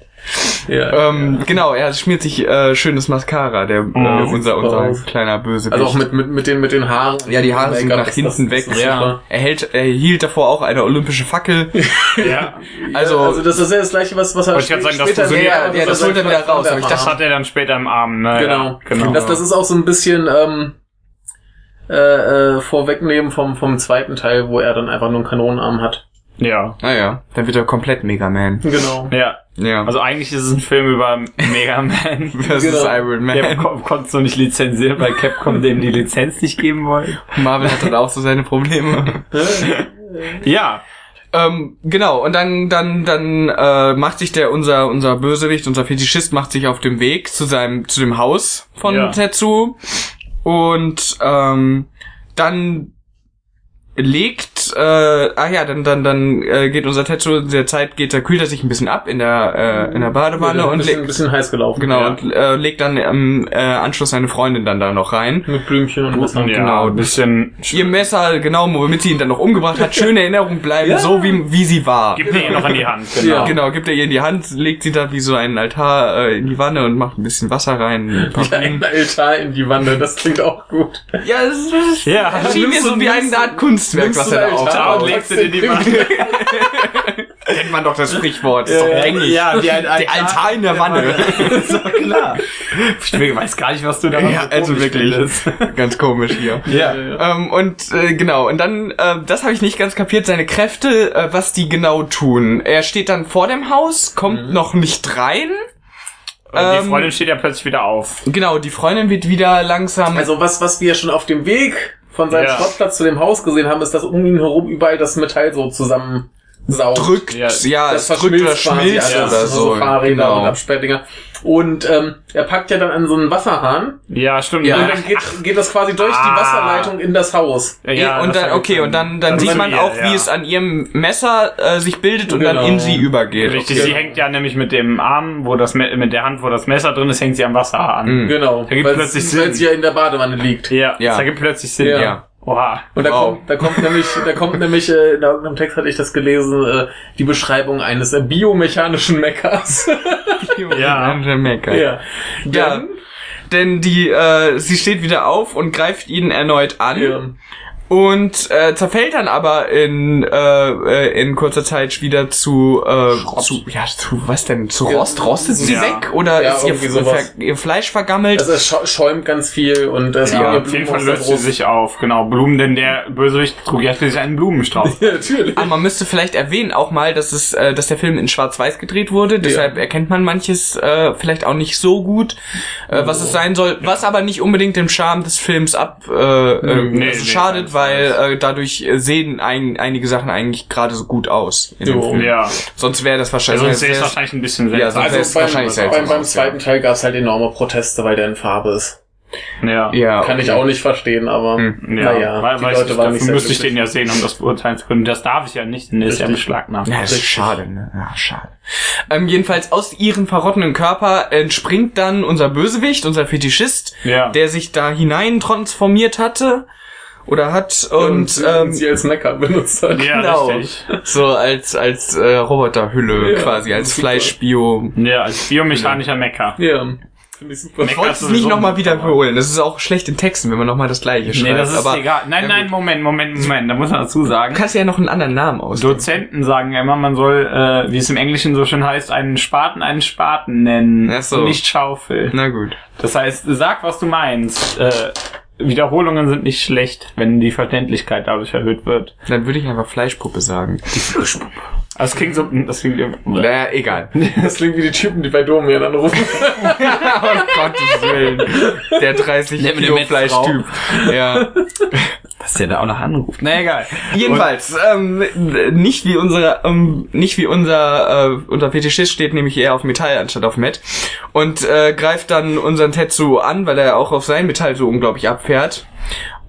Ja.
Ähm, genau, er schmiert sich äh, schönes Mascara, der äh, unser,
super
unser
aus.
kleiner Bösewicht.
Also auch mit, mit, mit, den, mit den Haaren.
ja, die Haare sind nach hinten
das-
weg.
super.
Er hält, er hielt davor auch eine olympische Fackel.
Ja.
Also,
Also das ist ja das gleiche, was, was er
sagen,
später
funktioniert-
ja,
ja, das holt er wieder raus, aber ich
Das hat er dann später im Arm, ne?
Genau.
Ja, genau.
Das, das ist auch so ein bisschen ähm, äh, äh, vorwegnehmen vom, vom zweiten Teil, wo er dann einfach nur einen Kanonenarm hat.
ja.
naja, dann wird er komplett Mega Man.
Genau.
Ja.
Ja.
Also eigentlich ist es ein Film über Mega Man.
versus
genau.
Iron Man.
Der kon konnte es noch nicht lizenzieren, weil Capcom dem die Lizenz nicht geben wollte.
Marvel hat dann auch so seine Probleme.
Ja.
Ähm, genau, und dann, dann, dann äh, macht sich der, unser, unser Bösewicht, unser Fetischist macht sich auf dem Weg zu seinem, zu dem Haus von
Ja.
Tetsu. Und ähm, dann legt äh, ach ja, dann dann dann äh, geht unser Tetsu in der Zeit geht da kühlt er sich ein bisschen ab in der äh, in der Badewanne
ein
und
bisschen, ein
legt
bisschen heiß gelaufen.
genau
Ja.
und äh, legt dann im äh, Anschluss seine Freundin dann da noch rein.
Mit Blümchen und Messer.
Ja,
genau.
ein bisschen.
Ihr Messer, genau, womit sie ihn dann noch umgebracht hat, schöne Erinnerung bleiben, so wie, wie sie war.
Gib mir ihn noch in die Hand, genau.
Ja.
Genau, gibt er ihr in die Hand, legt sie da wie so einen Altar äh, in die Wanne und macht ein bisschen Wasser rein. Ein paar
Ein. Altar in die Wanne, das klingt auch gut.
Ja, das ist, das ist
Ja,
das schien mir so wie eine Art Kunstwerk, was er da
Altar
aufbaut.
und
legst ihn in die Wanne.
Kennt man doch das Sprichwort, ist doch gängig.
Ja, wie ein
Der Altar in der Wanne.
ist doch klar. Ich weiß gar nicht, was du da
Ja, also wirklich, ganz komisch hier.
Ja.
Ähm, und äh, genau, und dann, äh, das habe ich nicht ganz kapiert, seine Kräfte, äh, was die genau tun. Er steht dann vor dem Haus, kommt noch nicht rein.
Und
Ähm,
die Freundin steht ja plötzlich wieder auf.
Genau, die Freundin wird wieder langsam.
Also was, was wir schon auf dem Weg von seinem
Ja.
Schrottplatz zu dem Haus gesehen haben, ist, dass um ihn herum überall das Metall so zusammensaugt.
drückt, ja,
Ja,
es drückt oder schmilzt oder
so
so.
Fahrräder
genau.
und Absperrdinger. Und ähm, er packt ja dann an so einen Wasserhahn
Ja, stimmt.
Ja.
und dann geht, geht das quasi durch
Ah.
die Wasserleitung in das Haus.
ja,
und
das
dann, okay, und dann, dann
Das
sieht
ist
man
ihr,
auch,
ja.
wie es an ihrem Messer äh, sich bildet und dann
Genau.
in sie übergeht.
Richtig,
Okay.
sie hängt ja nämlich mit dem Arm, wo das mit der Hand, wo das Messer drin ist, hängt sie am Wasserhahn.
Mhm.
Genau.
Da gibt plötzlich
es-
Sinn.
Weil sie ja in der Badewanne liegt.
Ja,
Ja.
das ergibt plötzlich Sinn.
Ja.
Ja.
Oha.
Und da
Wow.
kommt, da kommt nämlich, da kommt nämlich, äh, in irgendeinem Text hatte ich das gelesen, äh, die Beschreibung eines äh, biomechanischen Meckers.
Ja.
Der Mecker.
ja.
Ja,
Dann,
denn die, äh, sie steht wieder auf und greift ihn erneut an.
ja.
Und äh, zerfällt dann aber in äh, äh, in kurzer Zeit wieder zu äh, zu ja zu was denn zu. Rost rostet sie
Ja.
weg oder
Ja,
ist ihr, ihr Fleisch vergammelt
Also es schäumt ganz viel und es
Ja, jeden Fall löst sie sich auf. Genau, Blumen, denn der Bösewicht trug ja schließlich einen Blumenstrauß.
Ja, natürlich.
Aber man müsste vielleicht erwähnen auch mal, dass es, äh, dass der Film in Schwarz-Weiß gedreht wurde. Deshalb erkennt man manches äh, vielleicht auch nicht so gut, äh, was es sein soll. Was aber nicht unbedingt dem Charme des Films ab äh, äh,
Nee,
also
nee,
schadet,
keinesfalls.
Weil äh, dadurch sehen ein, einige Sachen eigentlich gerade so gut aus. In dem
Jo.
Film.
Ja.
Sonst wäre das wahrscheinlich.
Also sonst wäre es wahrscheinlich ein bisschen
Ja,
seltsam.
sonst-
Also
ist
beim,
wahrscheinlich seltsam
beim, beim zweiten Teil gab es halt enorme Proteste, weil der in Farbe ist.
Ja.
ja,
Kann ich auch nicht verstehen, aber
Ja,
naja,
weil,
die
weil
Leute
ich,
waren
müsste ich den
glücklich.
ja sehen, um das beurteilen zu können. Das darf ich ja nicht, denn der ist ja
Richtig.
beschlagnahmt.
Ja, das ist
Richtig.
schade, ne? Ja, schade. Ähm, jedenfalls aus ihrem verrottenen Körper entspringt dann unser Bösewicht, unser Fetischist,
Ja.
der sich da hinein transformiert hatte oder hat und,
sie,
ähm,
sie als Mecker benutzt hat.
Ja,
genau,
richtig.
so als als äh, Roboterhülle
Ja,
quasi, als. Fleischbio.
Ja, als biomechanischer Mecker.
Ja, finde ich super.
Ich wollte es nicht nochmal wiederholen. Das ist auch schlecht in Texten, wenn man nochmal das gleiche schreibt.
Nee, das ist
aber
egal. Nein,
Ja,
nein. Moment, Moment, Moment. Da muss man dazu sagen.
Du kannst ja noch einen anderen Namen aus.
Dozenten sagen ja immer, man soll, äh, wie es im Englischen so schön heißt, einen Spaten einen Spaten nennen.
Ach so.
und Nicht Schaufel.
Na gut.
Das heißt, sag, was du meinst. Äh, Wiederholungen sind nicht schlecht, wenn die Verständlichkeit dadurch erhöht wird.
Dann würde ich einfach Fleischpuppe sagen. Die Fleischpuppe.
Das klingt so, das klingt.
Naja, egal.
Das klingt wie die Typen, die bei Domian anrufen.
oh Gottes Willen. Der 30
Der mit
Kilo. Fleischtyp. Ja.
Was der da auch noch anruft. Na egal.
Jedenfalls, ähm, nicht wie unsere, ähm, nicht wie unser, äh, unser Fetischist steht nämlich eher auf Metall anstatt auf Met und äh, greift dann unseren Tetsu an, weil er auch auf sein Metall so unglaublich abfährt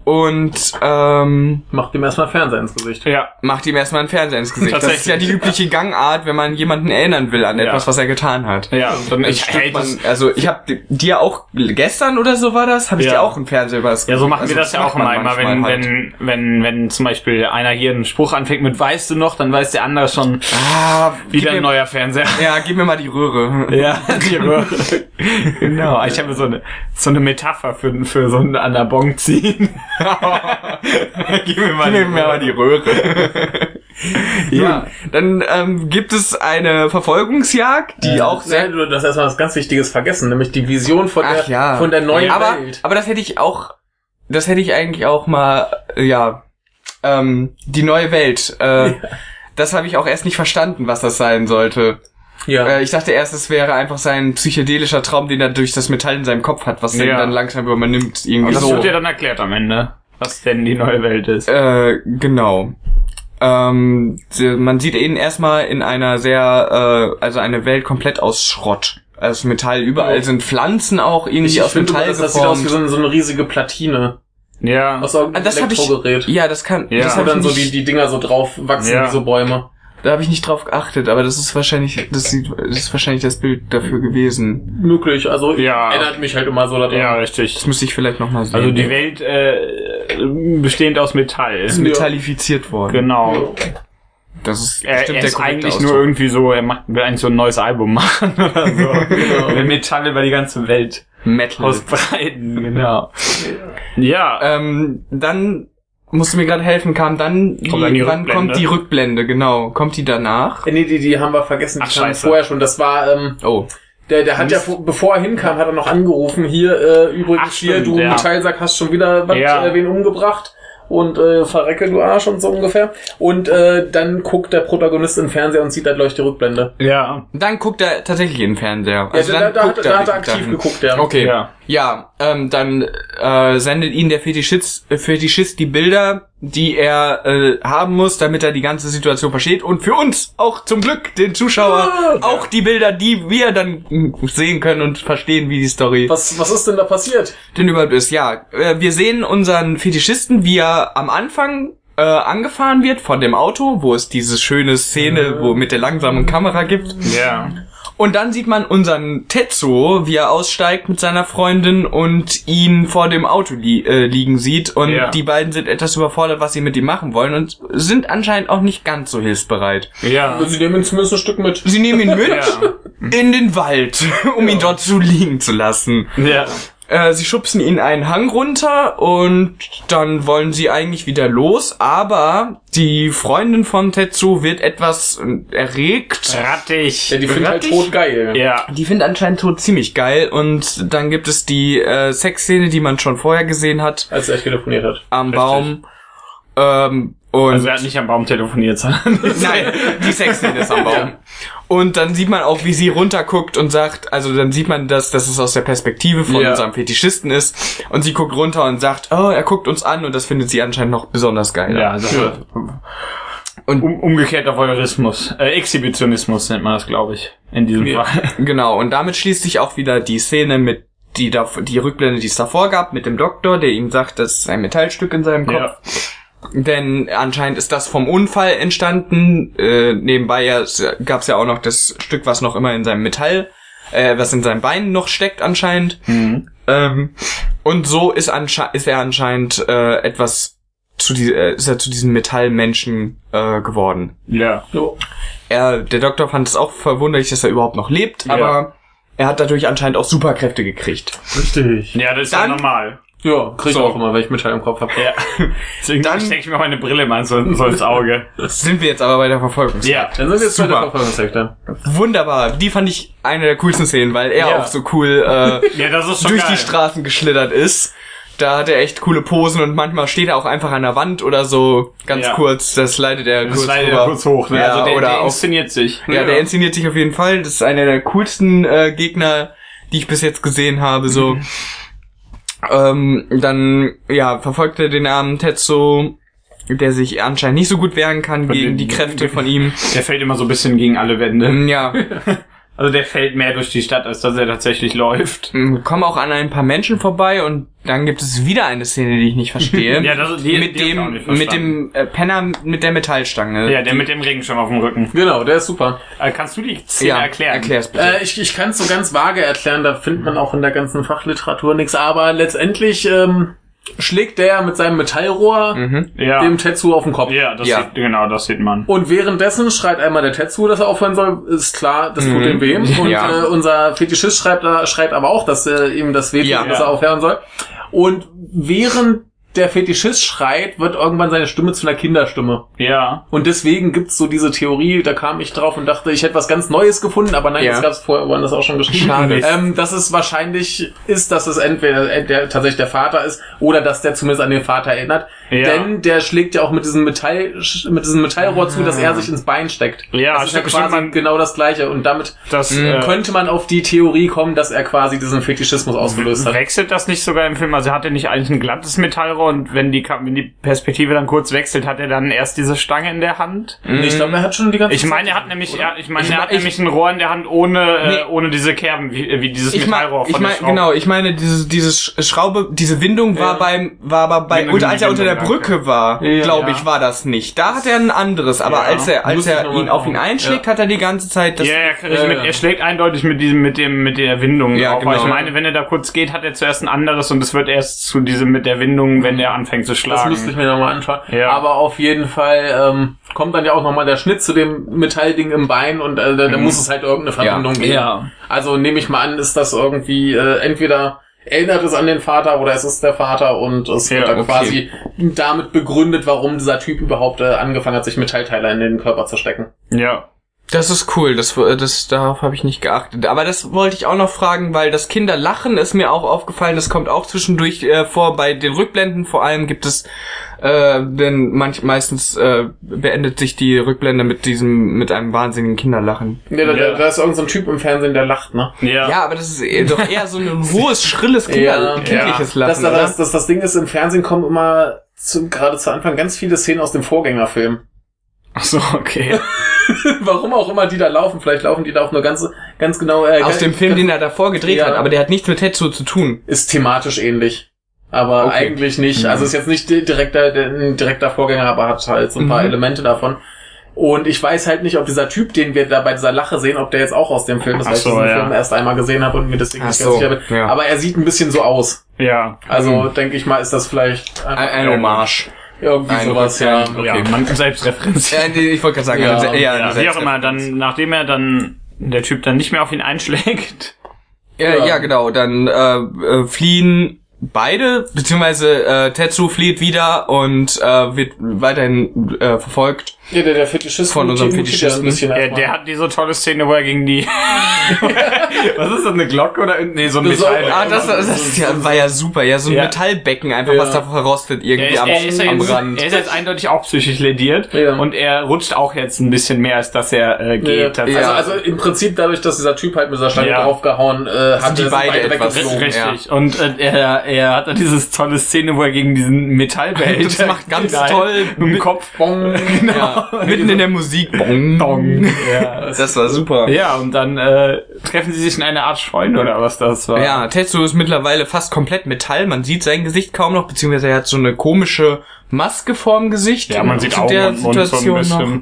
und ähm,
Macht ihm erstmal Fernseher ins Gesicht.
Ja.
macht ihm erstmal einen Fernseher ins Gesicht. Das ist ja die übliche Gangart, wenn man jemanden erinnern will an
Ja.
etwas, was er getan hat.
Ja, dann
Ich
hält
man, also ich habe dir auch gestern oder so war das, habe ich
Ja.
dir auch einen Fernseher über das
Ja, so machen
also
wir das ja auch immer, immer wenn,
manchmal halt.
wenn, wenn, wenn zum Beispiel einer hier einen Spruch anfängt mit weißt du noch, dann weiß der andere schon
ah,
wieder ein
mir,
neuer Fernseher.
Ja, gib mir mal die Röhre.
Ja, die Röhre. genau. Ich habe so eine, so eine Metapher für, für so ein an der Bon ziehen. Gib mir mal,
Gib mir mal die Röhre. ja, dann ähm, gibt es eine Verfolgungsjagd, die auch
Sehr, du hast erstmal was ganz Wichtiges vergessen, nämlich die Vision von,
Ach
der,
ja.
von der neuen
aber,
Welt.
aber das hätte ich auch, das hätte ich eigentlich auch mal, äh, ja, ähm, die neue Welt. Äh, Das habe ich auch erst nicht verstanden, was das sein sollte.
Ja.
Äh, ich dachte erst, es wäre einfach sein psychedelischer Traum, den er durch das Metall in seinem Kopf hat, was den
Ja.
dann langsam übernimmt. Irgendwie
Und das
so.
wird dir dann erklärt am Ende, was denn die neue Welt ist.
Äh, genau. Ähm, man sieht ihn erstmal in einer sehr, äh, also eine Welt komplett aus Schrott. Also Metall, überall
Ja.
sind Pflanzen auch irgendwie
ich
aus
finde,
Metall
das, das sieht aus wie
geformt.
so eine, so eine riesige Platine.
Ja.
Aus irgendeinem
Ah, das hab ich-
Elektrogerät.
Ja, das kann.
Ja.
Das
Wo dann so die, die Dinger so drauf wachsen
Ja.
wie so Bäume.
Da habe ich nicht drauf geachtet, aber das ist wahrscheinlich, das, sieht, das ist wahrscheinlich das Bild dafür gewesen.
Möglich, also
Ja.
erinnert mich halt immer so daran.
Ja, richtig.
Das müsste ich vielleicht nochmal sehen.
Also die Welt äh, bestehend aus Metall.
ist metallifiziert worden.
Genau.
Das ist
Er, er
der
ist eigentlich
Ausdruck.
nur irgendwie so, er macht, will eigentlich so ein neues Album machen oder so. Will Metall über die ganze Welt
Metal.
ausbreiten, genau. Ja,
Ähm, dann musst du mir gerade helfen, kam dann die,
Kommt dann die
wann
Rückblende?
kommt die Rückblende, genau. Kommt die danach?
Äh, Nee, die, die haben wir vergessen, die
Ach,
kamen
scheiße.
vorher schon. Das war, ähm,
Oh.
der, der hat ja, vor- bevor er hinkam, hat er noch angerufen, hier, äh, übrigens
Ach,
hier, du
ja.
Metallsack hast schon wieder was,
Ja.
äh, wen umgebracht. Und äh, verrecke du Arsch und so ungefähr. Und äh, dann guckt der Protagonist im Fernseher und sieht da gleich die Rückblende.
ja.
Dann guckt er tatsächlich in den Fernseher.
Ja, da,
dann
da,
guckt
hat, da hat er aktiv
dahin.
geguckt, ja.
Okay.
Ja.
Ja, ähm, dann äh, sendet ihn der Fetischist, äh, Fetischist die Bilder, die er äh, haben muss, damit er die ganze Situation versteht. Und für uns auch zum Glück, den Zuschauer, auch die Bilder, die wir dann sehen können und verstehen, wie die Story
Was, was ist denn da passiert?
denn überhaupt ist. Ja, äh, wir sehen unseren Fetischisten, wie er am Anfang äh, angefahren wird von dem Auto, wo es diese schöne Szene, wo mit der langsamen Kamera gibt.
Ja.
Und dann sieht man unseren Tetsuo, wie er aussteigt mit seiner Freundin und ihn vor dem Auto li äh, liegen sieht. Und
Ja.
die beiden sind etwas überfordert, was sie mit ihm machen wollen und sind anscheinend auch nicht ganz so hilfsbereit.
Ja.
Sie nehmen ihn zumindest ein Stück mit.
Sie nehmen ihn mit
Ja.
in den Wald, um ihn dort zu liegen zu lassen.
Ja.
Äh, sie schubsen ihn einen Hang runter und dann wollen sie eigentlich wieder los, aber die Freundin von Tetsu wird etwas äh, erregt.
Rattig.
Ja, die finden halt tot geil.
Ja.
Die findet anscheinend Tod ziemlich geil und dann gibt es die äh, Sexszene, die man schon vorher gesehen hat,
Als er echt telefoniert hat.
am
Richtig.
Baum. Ähm, und
Also er hat nicht am Baum telefoniert, sondern
Nein, die Sexszene ist am Baum.
Ja.
Und dann sieht man auch, wie sie runterguckt und sagt, also dann sieht man, dass, dass es aus der Perspektive von
Ja.
unserem Fetischisten ist. Und sie guckt runter und sagt, oh, er guckt uns an und das findet sie anscheinend noch besonders geil.
ja, also
Und-
um, umgekehrter Voyeurismus, äh, Exhibitionismus nennt man das, glaube ich, in diesem
Ja.
Fall.
Genau, und damit schließt sich auch wieder die Szene mit die, da, die Rückblende, die es davor gab, mit dem Doktor, der ihm sagt, das ist ein Metallstück in seinem Kopf.
Ja.
Denn anscheinend ist das vom Unfall entstanden. Äh, nebenbei gab es ja auch noch das Stück, was noch immer in seinem Metall, äh, was in seinem Bein noch steckt anscheinend.
Mhm.
Ähm, und so ist, ist er anscheinend äh, etwas zu die äh, ist er zu diesem Metallmenschen äh, geworden.
Ja.
Jo.
Er, der Doktor fand es auch verwunderlich, dass er überhaupt noch lebt,
Ja.
aber er hat dadurch anscheinend auch Superkräfte gekriegt.
Richtig.
Ja, das ist
Dann-
ja normal.
Ja, krieg ich
So.
auch immer, wenn ich Metall im Kopf habe.
Ja. Deswegen
Dann-
stecke ich mir meine Brille mal so, so ins Auge.
Sind wir jetzt aber bei der Verfolgung.
Ja.
Dann sind wir jetzt bei der
Super.
Verfolgungssektor.
Wunderbar. Die fand ich eine der coolsten Szenen, weil er
Ja.
auch so cool äh,
Ja, das ist schon
durch
geil.
die Straßen geschlittert ist. Da hat er echt coole Posen und manchmal steht er auch einfach an der Wand oder so ganz
Ja.
kurz. Das leitet er
Das
kurz
leitet
rüber.
ja kurz hoch, ne?
Ja,
also der,
oder
der
auf,
inszeniert sich.
ja, der inszeniert sich auf jeden Fall. Das ist einer der coolsten äh, Gegner, die ich bis jetzt gesehen habe. So. ähm, dann ja verfolgt er den armen Tetsu, der sich anscheinend nicht so gut wehren kann
Von
gegen
den-
die Kräfte von ihm.
Der fällt immer so ein bisschen gegen alle Wände.
Ja,
Also der fällt mehr durch die Stadt, als dass er tatsächlich läuft.
wir kommen auch an ein paar Menschen vorbei und dann gibt es wieder eine Szene, die ich nicht verstehe.
Ja, das- die-
mit
die hab ich auch
dem
nicht
mit dem äh, Penner mit der Metallstange.
Ja, der mit dem Regenschirm auf dem Rücken.
Genau, der ist super.
Äh, kannst du die Szene
ja,
erklären?
Erklär's bitte.
Äh, ich ich kann es so ganz vage erklären, da findet man auch in der ganzen Fachliteratur nichts, aber letztendlich ähm, schlägt der mit seinem Metallrohr
Ja.
dem Tetsu auf den Kopf.
ja, das
Ja.
Sieht, genau, das sieht man.
Und währenddessen schreit einmal der Tetsu, dass er aufhören soll. Ist klar, das tut ihm weh. Und
Ja.
äh, unser Fetischist schreibt, da- schreit aber auch, dass äh, ihm das weh tut,
Ja.
dass er aufhören soll. Und während der Fetischist schreit, wird irgendwann seine Stimme zu einer Kinderstimme.
Ja.
Und deswegen gibt's so diese Theorie, da kam ich drauf und dachte, ich hätte was ganz Neues gefunden, aber nein,
Ja.
das gab's vorher woanders auch schon geschrieben.
Schade.
Ähm, dass es wahrscheinlich ist, dass es entweder äh, der, tatsächlich der Vater ist oder dass der zumindest an den Vater erinnert. Ja. Denn der schlägt ja auch mit diesem Metall, mit diesem Metallrohr zu, dass er sich ins Bein steckt.
Ja,
das ist ja quasi
man,
genau das Gleiche. Und damit
das,
äh, könnte man auf die Theorie kommen, dass er quasi diesen Fetischismus ausgelöst hat.
Wechselt das nicht sogar im Film? Also hat er nicht eigentlich ein glattes Metallrohr und wenn die, wenn die Perspektive dann kurz wechselt, hat er dann erst diese Stange in der Hand?
Mhm. Ich glaube, er hat schon die ganze
Ich meine, er hat nämlich, er, ich meine, er hat ich, nämlich ein Rohr in der Hand ohne, äh, nee. äh, ohne diese Kerben, wie, wie dieses
ich
Metallrohr
von ich mein, Genau, ich meine, diese, diese Schraube, diese Windung war ja. beim, war aber bei, unter, als er unter der Brücke war, ja, glaube ich, war das nicht. Da hat er ein anderes, aber als er, als er ihn auf ihn einschlägt, hat er die ganze Zeit
das. Ja, ja, mit, er schlägt eindeutig mit diesem, mit dem, mit der Windung ja, Genau. Aber ich meine, wenn er da kurz geht, hat er zuerst ein anderes und es wird erst zu diesem mit der Windung, wenn er anfängt zu schlagen. Das
müsste ich mir nochmal anschauen. Ja. Aber auf jeden Fall ähm, kommt dann ja auch nochmal der Schnitt zu dem Metallding im Bein und äh, da, da mhm. muss es halt irgendeine Verbindung
ja. geben. Ja.
Also nehme ich mal an, ist das irgendwie äh, entweder erinnert es an den Vater oder es ist der Vater und es ja, wird dann okay. quasi damit begründet, warum dieser Typ überhaupt äh, angefangen hat, sich Metallteile in den Körper zu stecken.
Ja.
Das ist cool, das, das darauf habe ich nicht geachtet. Aber das wollte ich auch noch fragen, weil das Kinderlachen ist mir auch aufgefallen, das kommt auch zwischendurch äh, vor. Bei den Rückblenden vor allem gibt es, äh, denn manch, meistens äh, beendet sich die Rückblende mit diesem, mit einem wahnsinnigen Kinderlachen.
Ja, da, ja. da ist irgendein so Typ im Fernsehen, der lacht, ne?
Ja, ja aber das ist doch eher so ein hohes, schrilles, Kinder, ja, kindliches Lachen.
Das, das, das, das Ding ist, im Fernsehen kommen immer zu, gerade zu Anfang ganz viele Szenen aus dem Vorgängerfilm.
Ach so, okay.
Warum auch immer die da laufen. Vielleicht laufen die da auch nur ganz, ganz genau.
Äh, Aus dem Film, den er davor gedreht ja. hat, aber der hat nichts mit Tetsuo zu tun.
Ist thematisch ähnlich. Aber okay. eigentlich nicht. Also ist jetzt nicht direkter, ein direkter Vorgänger, aber hat halt so ein paar mhm. Elemente davon. Und ich weiß halt nicht, ob dieser Typ, den wir da bei dieser Lache sehen, ob der jetzt auch aus dem Film ist, weil so, ich diesen ja. Film erst einmal gesehen habe und mir deswegen Ach nicht ganz sicher bin. Ja. Aber er sieht ein bisschen so aus.
Ja.
Also mhm. denke ich mal, ist das vielleicht
ein, ein Hommage.
Irgendwie Nein, sowas, ja.
Okay. Ja, man Selbstreferenz.
Ja, ich wollte gerade sagen, ja,
ja, ja, wie auch immer, dann, nachdem er dann, der Typ dann nicht mehr auf ihn einschlägt.
Ja, ja, ja genau, dann äh, äh, fliehen beide, beziehungsweise äh, Tetsu flieht wieder und äh, wird weiterhin äh, verfolgt.
Ja, der, der Fetischist
von unserem Fetischisten.
Der, der hat diese tolle Szene, wo er gegen die Was ist das, eine Glocke oder nee, so ein Metall.
Ah, das, das, das ja, war ja super, ja, so ein ja. Metallbecken einfach, ja. was da verrostet irgendwie
ist,
am,
er ist am jetzt, Rand. Er ist jetzt eindeutig auch psychisch lediert ja. und er rutscht auch jetzt ein bisschen mehr, als dass er äh, geht.
Ja. Also, also im Prinzip dadurch, dass dieser Typ halt mit dieser Stange draufgehauen äh, hat,
die beide etwas
Richtig. Und äh, er, er hat da dieses tolle Szene, wo er gegen diesen Metallbehälter
Das macht ganz toll
mit dem Kopf.
Bong. Genau. Mitten in der Musik. Bong. Bong.
Ja. Das war super. Ja, und dann äh, treffen sie sich in einer Art Freunde oder was das war.
Ja, Tetsu ist mittlerweile fast komplett Metall. Man sieht sein Gesicht kaum noch, beziehungsweise er hat so eine komische Maske vorm Gesicht.
Ja, man sieht auch der Mund, Situation Mund so ein bisschen. Noch.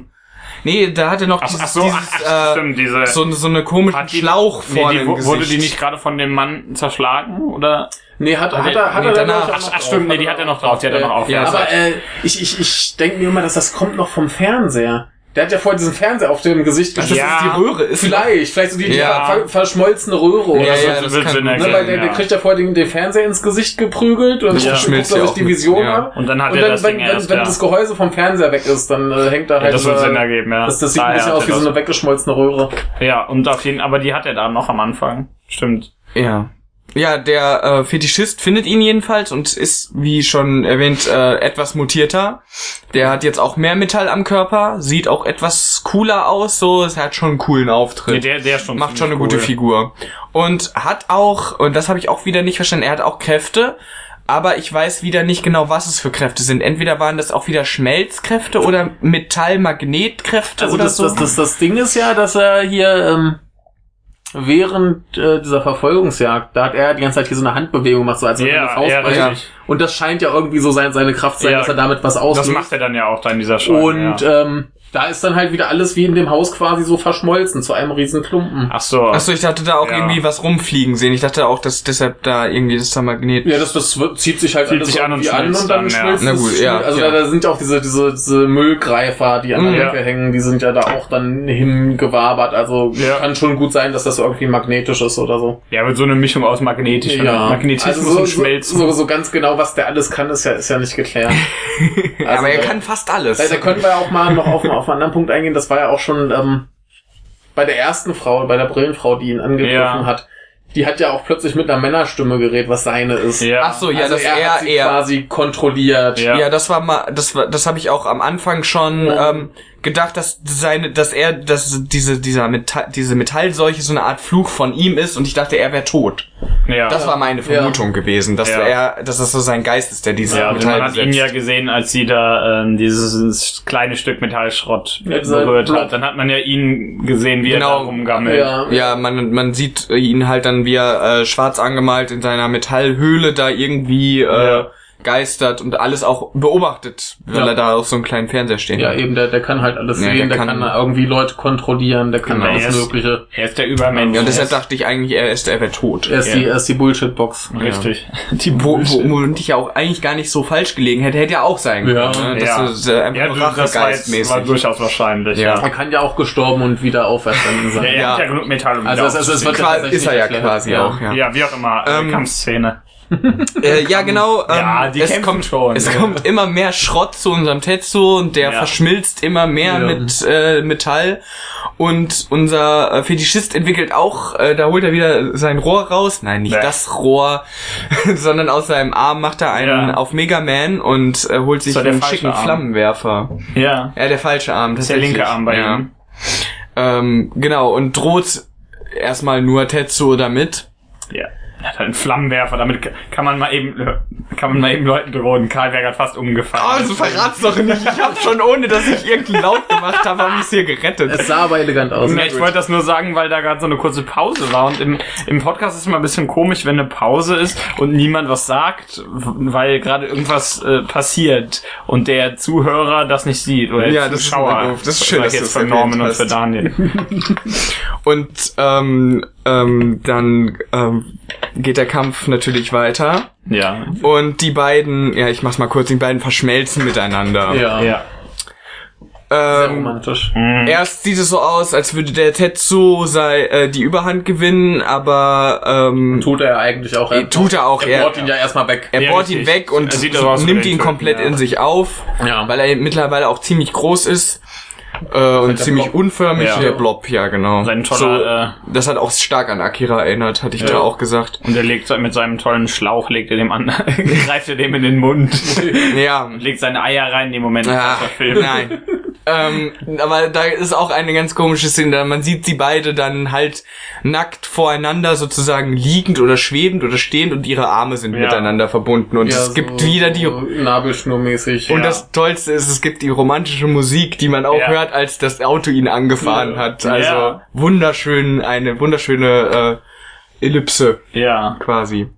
Nee, da hatte noch
ach, dieses, ach so, dieses, ach, ach, stimmt, diese,
so, so eine komische Schlauch vorne nee,
die. Wurde die nicht gerade von dem Mann zerschlagen, oder?
Nee, hat, hat, hat er, hat nee, er
danach, ach, ach stimmt, nee, die hat er noch drauf, die hat er noch auf.
Ja, aber äh, ich, ich, ich denke mir immer, dass das kommt noch vom Fernseher. Der hat ja vorher diesen Fernseher auf dem Gesicht
das ja. ist die Röhre. Ist
vielleicht, vielleicht so die, ja. die verschmolzene Röhre oder
ja, so. Ja, das, das kann,
ne, weil der, der kriegt ja vorher den, den Fernseher ins Gesicht geprügelt und
ja.
guckt er sich die Vision
ja. Und dann hat
und
er
dann,
das
wenn,
Ding
wenn, wenn das Gehäuse vom Fernseher weg ist, dann äh, hängt da halt.
das wird Sinn ergeben, ja.
Das, das sieht ein bisschen aus wie so eine weggeschmolzene Röhre.
Ja, und auf jeden, aber die hat er da noch am Anfang. Stimmt.
Ja. Ja, der äh, Fetischist findet ihn jedenfalls und ist, wie schon erwähnt, äh, etwas mutierter. Der hat jetzt auch mehr Metall am Körper, sieht auch etwas cooler aus, so, es hat schon einen coolen Auftritt.
Ja, der, der schon
Macht schon eine cool. gute Figur. Und hat auch, und das habe ich auch wieder nicht verstanden, er hat auch Kräfte, aber ich weiß wieder nicht genau, was es für Kräfte sind. Entweder waren das auch wieder Schmelzkräfte oder Metallmagnetkräfte
also
oder
das,
so.
Das, das, das Ding ist ja, dass er hier... Ähm während äh, dieser Verfolgungsjagd, da hat er die ganze Zeit hier so eine Handbewegung gemacht, so als
yeah,
er
Faust
ja, Und das scheint ja irgendwie so sein, seine Kraft sein, ja, dass er damit was auslöst.
Das macht er dann ja auch da in dieser Show.
Und ja. ähm, da ist dann halt wieder alles wie in dem Haus quasi so verschmolzen zu einem riesen Klumpen.
Ach so.
Ach so, ich dachte da auch ja. irgendwie was rumfliegen sehen. Ich dachte auch, dass deshalb da irgendwie das da Magnet.
Ja, das, das zieht sich halt
zieht sich an und, an und dann, dann
schmilzt
ja. Na gut, ja.
Also
ja.
Da, da sind ja auch diese, diese, diese Müllgreifer, die an der Decke ja. hängen, die sind ja da auch dann hingewabert. Also ja. kann schon gut sein, dass das irgendwie magnetisch ist oder so.
Ja, mit so eine Mischung aus magnetisch
ja.
Magnetismus
also so,
und Schmelzen.
So, so, so ganz genau, was der alles kann, ist ja, ist ja nicht geklärt.
also, aber er kann fast alles.
Da, da können wir auch mal noch auf, auf einen anderen Punkt eingehen, das war ja auch schon ähm, bei der ersten Frau, bei der Brillenfrau, die ihn angegriffen ja. hat. die hat ja auch plötzlich mit einer Männerstimme geredet, was seine ist.
Ja.
Ach so, ja,
also
das
er,
er,
hat sie
er.
quasi kontrolliert.
Ja.
Ja. das war mal, das war, das habe ich auch am Anfang schon ähm, gedacht, dass seine, dass er, dass diese, dieser Metall, diese Metallseuche so eine Art Fluch von ihm ist und ich dachte, er wäre tot.
ja.
Das war meine Vermutung gewesen, dass
Ja.
er, dass das so sein Geist ist, der diese
ja,
Metall
man hat ihn
besetzt.
ja gesehen, als sie da ähm, dieses kleine Stück Metallschrott
Mit
berührt hat. Dann hat man ja ihn gesehen, wie er
Genau.
da rumgammelt.
Ja.
Ja, man, man sieht ihn halt dann, wie er äh, schwarz angemalt in seiner Metallhöhle da irgendwie äh,
Ja.
Geistert und alles auch beobachtet, weil
Ja.
er da auf so einem kleinen Fernseher stehen
Ja, eben, der, der kann halt alles
Ja,
sehen,
der
der,
kann-
kann, irgendwie Leute kontrollieren, der kann
Genau.
alles
Er ist-
Mögliche.
Er ist der Übermensch.
Ja, und deshalb dachte ich eigentlich, er ist, er wäre tot.
Er ist,
Ja.
die, er ist die Bullshit-Box.
richtig. Die
Wo, wo, wo ich ja auch eigentlich gar nicht so falsch gelegen hätte, hätte ja auch sein können.
Ja.
ne?
Ja.
Das ist äh, einfach
Ja, du, das war, jetzt, war durchaus wahrscheinlich.
Ja.
Er kann ja auch gestorben und wieder auferstanden sein.
Ja, er
Ja.
hat ja genug Metall, um
Also
wieder
es, es, wird ja
ist er ja quasi auch, ja.
Ja, wie auch immer.
Ähm,
Kampfszene.
Äh, ja, genau. Ähm,
Ja, die
es kommt
schon.
Es
Ja.
kommt immer mehr Schrott zu unserem Tetsu und der
Ja.
verschmilzt immer mehr
Ja.
mit äh, Metall. Und unser äh, Fetischist entwickelt auch, äh, da holt er wieder sein Rohr raus. Nein, nicht
Nee.
das Rohr, sondern aus seinem Arm macht er einen auf Mega Man und äh, holt sich einen schicken
Arm.
Flammenwerfer.
Ja.
Ja, der falsche Arm.
Das ist der linke Arm bei
ja.
ihm.
Ähm, genau, und droht erstmal nur Tetsuo damit.
Ja. Er hat halt einen Flammenwerfer, damit kann man mal eben, kann man mal eben Leuten drohen. Karlberg hat fast umgefallen.
Oh, also verrat's doch nicht. Ich hab schon, ohne dass ich irgendeinen Laut gemacht habe, hab ich's hier gerettet.
Es sah aber elegant aus.
Ja, ich wollte das nur sagen, weil da gerade so eine kurze Pause war und im, im Podcast ist es immer ein bisschen komisch, wenn eine Pause ist und niemand was sagt, weil gerade irgendwas äh, passiert und der Zuhörer das nicht sieht oder der
Ja, das ist
Zuschauer.
immer doof. Das ist schön,
sag
dass
jetzt
das
für Norman und für. Daniel.
Und ähm, ähm, dann ähm, geht der Kampf natürlich weiter.
Ja.
Und die beiden, ja, ich mach's mal kurz, die beiden verschmelzen miteinander.
Ja,
Ja.
sehr
Ähm,
romantisch.
erst sieht es so aus, als würde der Tetsu sei, äh, die Überhand gewinnen, aber ähm,
Tut er eigentlich auch.
Äh, tut er auch,
Er
er-
bohrt ihn ja erstmal weg.
er
Ja,
bohrt ihn
richtig.
weg und
Er
nimmt ihn
er ihn
komplett
töten,
in
ja.
sich auf,
Ja.
weil er mittlerweile auch ziemlich groß ist. Äh, und ziemlich
Blob.
unförmig,
Ja.
der Blob, ja genau.
Sein toller,
so, das hat auch stark an Akira erinnert, hatte ich
Ja.
da auch gesagt.
Und er legt mit seinem tollen Schlauch, legt er dem an, greift er dem in den Mund,
Ja,
legt seine Eier rein in dem Moment,
Ja, nein. Ähm, aber da ist auch eine ganz komische Szene. da Man sieht sie beide dann halt nackt voreinander sozusagen liegend oder schwebend oder stehend und ihre Arme sind
Ja.
miteinander verbunden. Und
Ja,
es gibt
so-
wieder die...
Nabelschnurmäßig.
Und
Ja.
das Tollste ist, es gibt die romantische Musik, die man auch hört, als das Auto ihn angefahren hat. Also wunderschön, eine wunderschöne äh, Ellipse
Ja.
quasi.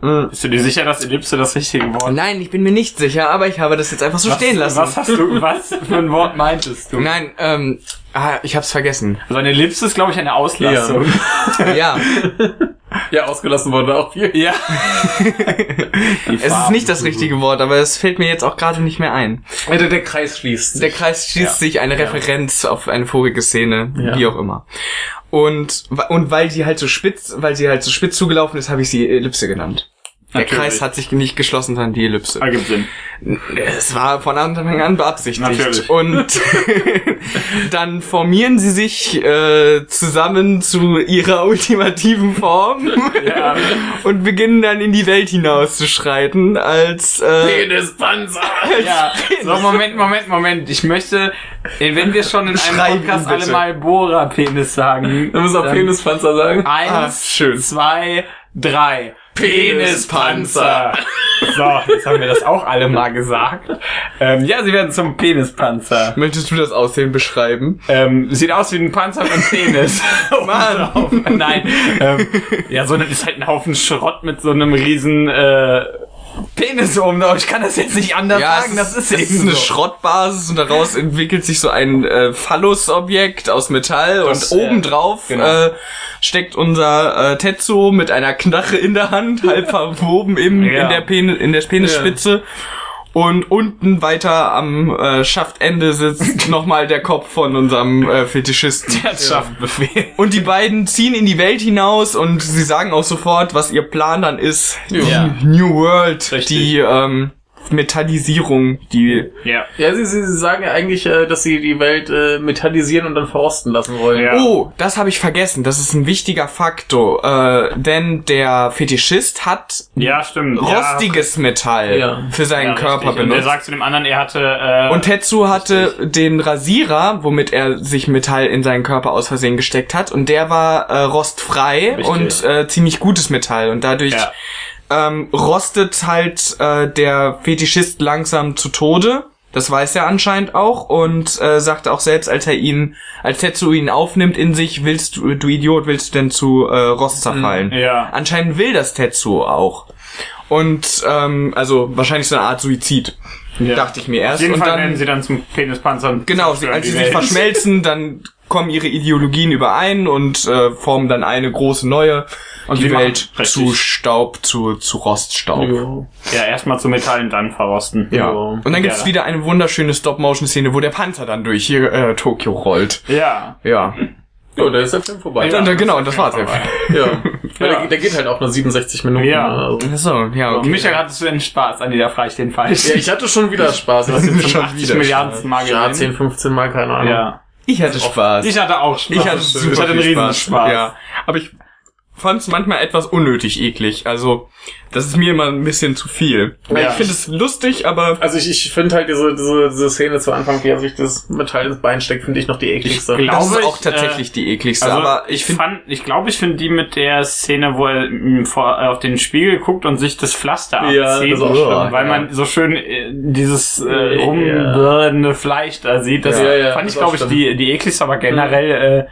Mm.
Bist du dir sicher, dass Ellipse das richtige Wort
Nein, ich bin mir nicht sicher, aber ich habe das jetzt einfach so stehen lassen.
Was hast du, was für ein Wort meintest du?
Nein, ähm, ah, ich hab's vergessen.
Also eine Ellipse ist, glaube ich, eine Auslassung.
Ja,
Ja, ausgelassen wurde auch viel.
Ja.
es ist nicht das richtige Wort, aber es fällt mir jetzt auch gerade nicht mehr ein.
Der, der Kreis schließt sich.
Der Kreis schließt sich eine Referenz auf eine vorige Szene,
Ja.
wie auch immer. Und, und weil sie halt so spitz, weil sie halt so spitz zugelaufen ist, habe ich sie Ellipse genannt. Der
Natürlich.
Kreis hat sich nicht geschlossen, sondern die Ellipse.
Ergibt Sinn.
Es war von Anfang an beabsichtigt.
Natürlich.
Und dann formieren sie sich äh, zusammen zu ihrer ultimativen Form
Ja.
und beginnen dann in die Welt hinauszuschreiten als äh,
Penispanzer!
Ja. So, Moment, Moment, Moment. Ich möchte, äh, wenn wir schon in einem
Beschreib ihn
Podcast
bitte.
alle mal Bohrer-Penis sagen.
Da muss auch
dann
Penispanzer sagen.
Eins,
Ah, schön.
zwei, drei.
Penispanzer.
So, jetzt haben wir das auch alle mal gesagt. Ähm, ja, sie werden zum Penispanzer.
Möchtest du das Aussehen beschreiben?
Ähm, sieht aus wie ein Panzer mit einem Penis. Mann! Nein. Ähm, ja, so ist halt ein Haufen Schrott mit so einem riesen äh, Penis oben drauf. Ich kann das jetzt nicht anders sagen. Das ist,
es
eben
ist eine
so.
Schrottbasis und daraus entwickelt sich so ein äh, Phallus-Objekt aus Metall
Das,
und
äh,
obendrauf
genau.
äh, steckt unser äh, Tetsu mit einer Knarre in der Hand, halb verwoben im,
Ja.
in der Penis, in der Penisspitze. Und unten weiter am äh, Schaftende sitzt nochmal der Kopf von unserem äh, Fetischisten.
Herzschaftsbefehl.
Und die beiden ziehen in die Welt hinaus und sie sagen auch sofort, was ihr Plan dann ist.
Ja.
Die New World,
Richtig.
die ähm, Metallisierung, die
Ja.
Ja, sie, sie, sie sagen ja eigentlich, äh, dass sie die Welt äh, metallisieren und dann verrosten lassen wollen.
Ja.
Oh, das habe ich vergessen. Das ist ein wichtiger Faktor, äh, denn der Fetischist hat
Ja, stimmt.
rostiges Metall
Ja.
für seinen
ja,
Körper
richtig. Und er
benutzt.
sagt zu dem anderen, er hatte äh,
Und Tetsu hatte den Rasierer, womit er sich Metall in seinen Körper aus Versehen gesteckt hat, und der war äh, rostfrei
Richtig.
und äh, ziemlich gutes Metall. Und dadurch
Ja.
Ähm, rostet halt äh, der Fetischist langsam zu Tode. Das weiß er anscheinend auch und äh, sagt auch selbst, als er ihn, als Tetsu ihn aufnimmt in sich, willst du, du Idiot, willst du denn zu äh, Rost zerfallen?
ja.
Anscheinend will das Tetsu auch. Und ähm, also wahrscheinlich so eine Art Suizid,
Ja.
dachte ich mir
Auf
erst.
jeden
und
Fall
dann,
werden sie dann zum Penispanzer.
Genau, als sie sich verschmelzen, dann kommen ihre Ideologien überein und äh, formen dann eine große neue und die Welt
richtig.
zu Staub, zu, zu Roststaub.
Ja.
Ja, erstmal zu Metall und dann verrosten.
Ja.
Ja.
Und dann gibt's
Ja.
wieder eine wunderschöne Stop-Motion-Szene, wo der Panzer dann durch hier äh, Tokio rollt.
Ja.
Ja.
Ja, da ist der Film vorbei.
und, dann, genau, und das war's.
Ja.
Ja. ja. Der, der geht halt auch nur 67 Minuten.
Ja.
Also.
So, ja,
Und
okay.
Michael hattest du einen Spaß an der Frage den falsch.
Ja, ich hatte schon wieder Spaß.
das sind
schon
schon 80
wieder
Milliarden Mal
Ja,
gesehen.
10, 15 Mal, keine Ahnung.
Ja.
Ich hatte Spaß.
Ich hatte auch Spaß.
Ich hatte super
ich hatte einen
viel
riesen
Spaß.
Spaß.
Ja, aber ich fand es manchmal etwas unnötig eklig. Also, das ist mir immer ein bisschen zu viel.
Ja.
Ich finde es lustig, aber
Also ich, ich finde halt diese, diese, diese Szene zu Anfang, wie er sich das Metall ins Bein steckt, finde ich noch die ekligste.
Ich glaub-
das ist
glaube,
auch
ich,
tatsächlich die ekligste.
Also
aber
ich
finde,
fand, ich glaube, ich finde die mit der Szene, wo er mm, vor, äh, auf den Spiegel guckt und sich das Pflaster
Ja,
abzieht,
das ist auch
schlimm,
weil
ja.
man so schön äh, dieses äh,
Ja.
rumbirnende Fleisch da sieht. Das
Ja, ja,
fand ich, glaube ich, die, die ekligste, aber generell äh,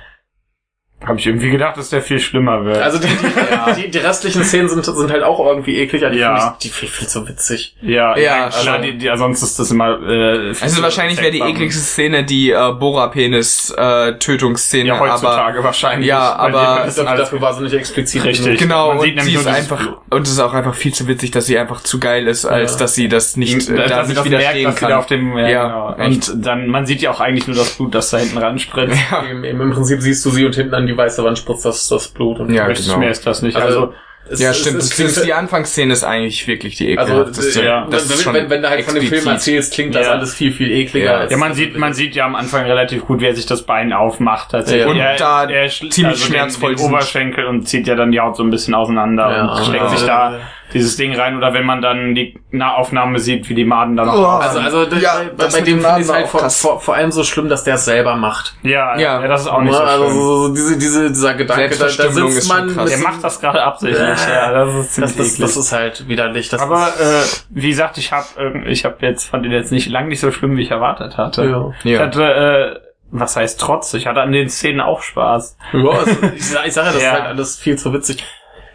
habe ich irgendwie gedacht, dass der viel schlimmer wird.
Also die, die, die, die restlichen Szenen sind, sind halt auch irgendwie eklig, aber die
Ja.
finde ich die viel, viel zu witzig.
ja,
Ja,
ja,
also-
die, die, sonst ist das immer. Äh,
also wahrscheinlich wäre die ekligste Szene die äh, Bora-Penis-Tötungsszene.
Ja, heutzutage
aber,
wahrscheinlich.
Ja,
die-
aber-
das alles-
dafür war sie nicht explizit.
Richtig.
Genau,
Man sieht
und sie ist einfach,
Blut.
und es ist auch einfach viel zu witzig, dass sie einfach zu geil ist, als
Ja.
dass sie das nicht, äh,
dass
da
sie
nicht
das
widerstehen
merkt, dass
kann.
da auf dem, ja,
Ja,
genau. Und dann, man sieht ja auch eigentlich nur das Blut, das da hinten ran spritzt.
Im, im, Im Prinzip siehst du sie und hinten an die weiße Wand spritzt das, das Blut. Und
Ja,
Richtig
genau.
mehr ist das nicht.
Also,
Also,
es-
Ja, stimmt.
es-
Das ist,
es-
die Anfangsszene ist eigentlich wirklich die
Also,
ekelhafteste.
ja,
das ist
wenn,
schon
wenn, wenn du halt von dem Film erzählst, klingt das
Ja.
alles viel, viel ekliger.
Ja.
als-
ja, man sieht, man sieht ja am Anfang relativ gut, wer sich das Bein aufmacht. Tatsächlich.
Ja.
Und
er,
da
er
ziemlich
also
schmerzvoll
den, den. Oberschenkel und zieht ja dann die Haut so ein bisschen auseinander
Ja.
und steckt
Ja.
sich da dieses Ding rein. Oder wenn man dann die Nahaufnahme sieht, wie die Maden da noch
Oh.
Also, also das,
Ja,
bei,
das
bei dem finde ich halt
auch
vor, vor, vor allem so schlimm, dass der es selber macht.
Ja,
Ja.
ja, das ist auch nicht so
also
schön.
so, so diese, diese, dieser Gedanke, da, da sitzt
ist schon
man.
krass.
Der macht das gerade absichtlich. ja, das ist ziemlich
das, das, das ist halt widerlich. Das
Aber
ist,
äh, wie gesagt, ich habe ich hab jetzt fand den jetzt nicht lang nicht so schlimm, wie ich erwartet hatte.
Ja.
Ich hatte äh, was heißt trotz? Ich hatte an den Szenen auch Spaß.
ja, also, ich, sag- ich sage ja, das
Ja.
ist halt alles viel zu witzig.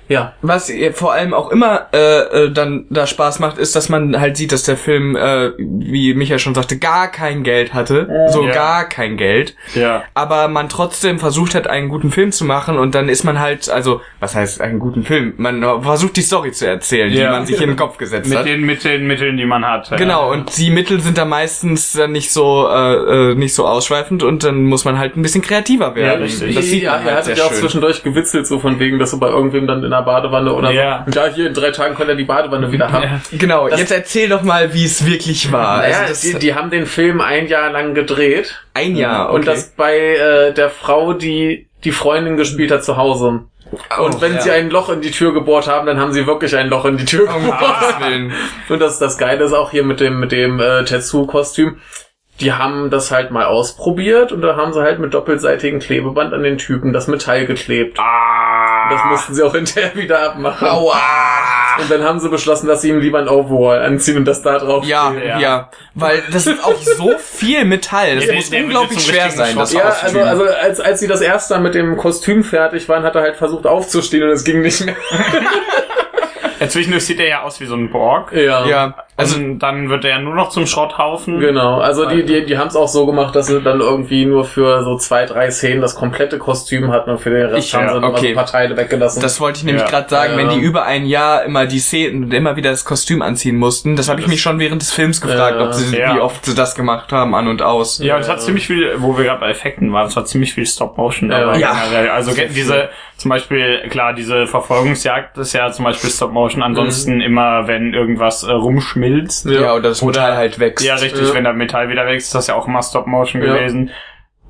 Ja.
Was vor allem auch immer äh, äh, dann da Spaß macht, ist, dass man halt sieht, dass der Film, äh, wie Michael schon sagte, gar kein Geld hatte. So
Ja.
gar kein Geld.
Ja.
Aber man trotzdem versucht hat, einen guten Film zu machen und dann ist man halt, also, was heißt einen guten Film? Man versucht die Story zu erzählen, die
Ja.
man sich in den Kopf gesetzt
Mit
hat.
den, mit den Mitteln, die man hat.
Genau,
ja.
und die Mittel sind da meistens dann nicht so äh, äh, nicht so ausschweifend und dann muss man halt ein bisschen kreativer werden.
richtig.
Das sieht
ja,
man
er
halt
hat
sehr
ja auch
schön.
zwischendurch gewitzelt, so von wegen, dass du bei irgendwem dann in der Badewanne oder
Ja.
so. Ja, hier in drei Tagen konnte er die Badewanne wieder haben.
Ja.
Genau,
Das-
jetzt erzähl doch mal, wie es wirklich war.
Naja,
also das,
die, die haben den Film ein Jahr lang gedreht.
ein Jahr, okay.
Und das bei äh, der Frau, die die Freundin gespielt hat, zu Hause. Und wenn
ja.
sie ein Loch in die Tür gebohrt haben, dann haben sie wirklich ein Loch in die Tür gebohrt.
Willen.
Und das, das Geile ist auch hier mit dem, mit dem äh, Tetsu-Kostüm. Die haben das halt mal ausprobiert und da haben sie halt mit doppelseitigem Klebeband an den Typen das Metall geklebt.
Ah.
Das mussten sie auch hinterher wieder abmachen.
Aua.
Und dann haben sie beschlossen, dass sie ihm lieber ein Overall anziehen und das da drauf
Ja, ja,
Ja.
weil das ist auch so viel Metall. Das
Ja,
muss unglaublich schwer sein, das.
Ja, also, also als, als sie das erste Mal mit dem Kostüm fertig waren, hat er halt versucht aufzustehen und es ging nicht mehr.
Ja, zwischendurch sieht er ja aus wie so ein Borg.
Ja.
ja,
Also
also
dann wird er ja nur noch zum Schrotthaufen.
Genau, also die, die, die haben es auch so gemacht, dass sie dann irgendwie nur für so zwei, drei Szenen das komplette Kostüm hatten und für den Rest
Ich-
haben sie
ja,
so
okay.
ein paar Teile weggelassen.
das wollte ich nämlich
Ja.
gerade sagen,
Ja.
wenn die über ein Jahr immer die Szenen und immer wieder das Kostüm anziehen mussten, das habe ich mich schon während des Films gefragt,
Ja.
ob sie,
Ja.
wie oft sie das gemacht haben, an und aus.
Ja, und es hat ziemlich viel, wo wir gerade bei Effekten waren, es hat ziemlich viel Stop-Motion dabei.
Ja.
generell. Also ge- diese, zum Beispiel, klar, diese Verfolgungsjagd ist ja zum Beispiel Stop-Motion. Ansonsten immer, wenn irgendwas äh, rumschmiert schmilzt.
Ja, oder das Metall halt wächst.
Ja, richtig,
Ja.
wenn da Metall wieder wächst, ist das ja auch immer Stop-Motion
Ja.
gewesen.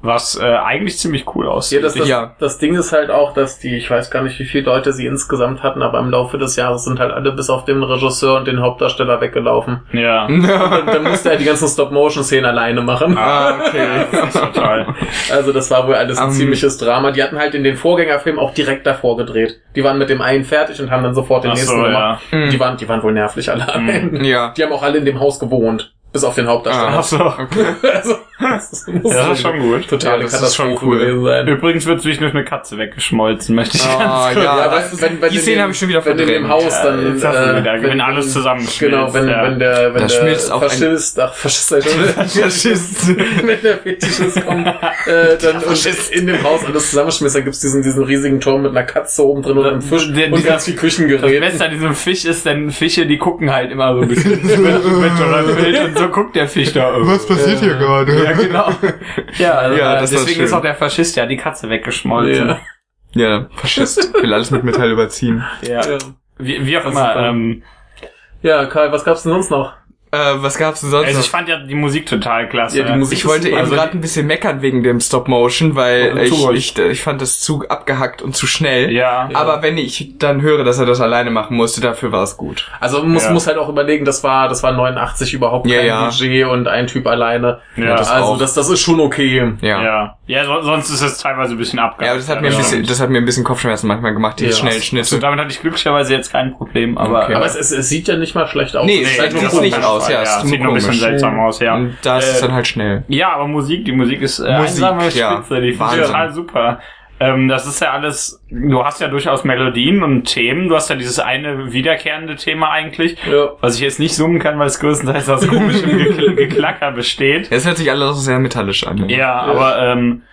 Was äh, eigentlich ziemlich cool
Ja,
aussieht.
das, das,
Ja.
das Ding ist halt auch, dass die, ich weiß gar nicht, wie viele Leute sie insgesamt hatten, aber im Laufe des Jahres sind halt alle bis auf den Regisseur und den Hauptdarsteller weggelaufen.
ja.
Und dann musste er die ganzen Stop-Motion-Szenen alleine machen.
ah, okay.
Total.
Also das war wohl alles ein
Ähm.
ziemliches Drama. Die hatten halt in den Vorgängerfilm auch direkt davor gedreht. Die waren mit dem einen fertig und haben dann sofort den
Ach
nächsten
so,
gemacht.
ja.
Die waren, die waren wohl nervlich alle am Ende.
Ja.
Die haben auch alle in dem Haus gewohnt. Bis auf den Hauptdarsteller.
Ach so.
also, das muss
Ja, das ist schon gut.
Totale
Ja, das ist schon cool.
gewesen sein.
Übrigens wird zwischendurch eine Katze weggeschmolzen, möchte ich
Ah,
ganz kurz.
ja,
Ja,
das-
weißt du, wenn, wenn
die
in
Szene
dem-
habe ich schon wieder
wenn in dem
verdrängt.
Haus dann,
du
äh,
wieder, wenn alles zusammenschmilzt,
Genau, wenn,
ja.
wenn der, wenn
Da
der Faschist, ach, Faschist, schon, wenn der Fetischist kommt, äh, dann und in dem Haus alles zusammenschmilzt, dann gibt's diesen, diesen riesigen Turm mit einer Katze oben drin und einem Fisch
Der-
und ganz viel
Das
Küchengeräte.
Beste an diesem Fisch ist, denn Fische, die gucken halt immer so ein bisschen ins Bild und so guckt der Fisch da.
Was passiert hier gerade?
Ja, genau. Ja, also,
Ja,
äh, deswegen ist auch der Faschist ja die Katze weggeschmolzen.
Ja.
Ja, Faschist. Will alles mit Metall überziehen.
Ja.
Ja.
Wie, wie auch
Das
immer. Ähm,
ja, Karl, was gab's denn sonst noch?
Äh, was gab's denn sonst
also
noch?
ich fand ja die Musik total klasse.
Ja, die Musik
Ich wollte eben
Also
gerade ein bisschen meckern wegen dem Stop Motion, weil ich, ich, ich fand das zu abgehackt und zu schnell.
Ja.
Aber wenn ich dann höre, dass er das alleine machen musste, dafür war es gut.
Also man muss,
Ja.
muss halt auch überlegen, das war, das war 89 überhaupt
Ja,
kein
ja.
Budget und ein Typ alleine.
Ja, das
also
auch.
das, das ist schon okay.
Ja. Ja,
Ja. Ja, so, sonst ist es teilweise ein bisschen abgehakt.
aber das hat mir ein bisschen, das hat mir ein bisschen Kopfschmerzen manchmal gemacht, die
Ja.
schnellen
Also
Schnitte.
damit hatte ich glücklicherweise jetzt kein Problem, aber.
Okay.
Aber es, es, es sieht ja nicht mal schlecht aus.
Nee,
Es halt
sieht
nur
sieht's aus, ja,
sieht
nur
ein bisschen seltsam aus, ja.
Und da ist es
Äh,
dann halt schnell.
Ja, aber Musik, die Musik ist äh,
Musik,
einsame
ja.
Spitze, die
Wahnsinn.
total super. Ähm, das ist ja alles, du hast ja durchaus Melodien und Themen, du hast ja dieses eine wiederkehrende Thema eigentlich,
Ja.
was ich jetzt nicht summen kann, weil es größtenteils aus komischem Gekl Geklacker besteht.
Es hört sich alles sehr metallisch an.
Ja, aber ähm,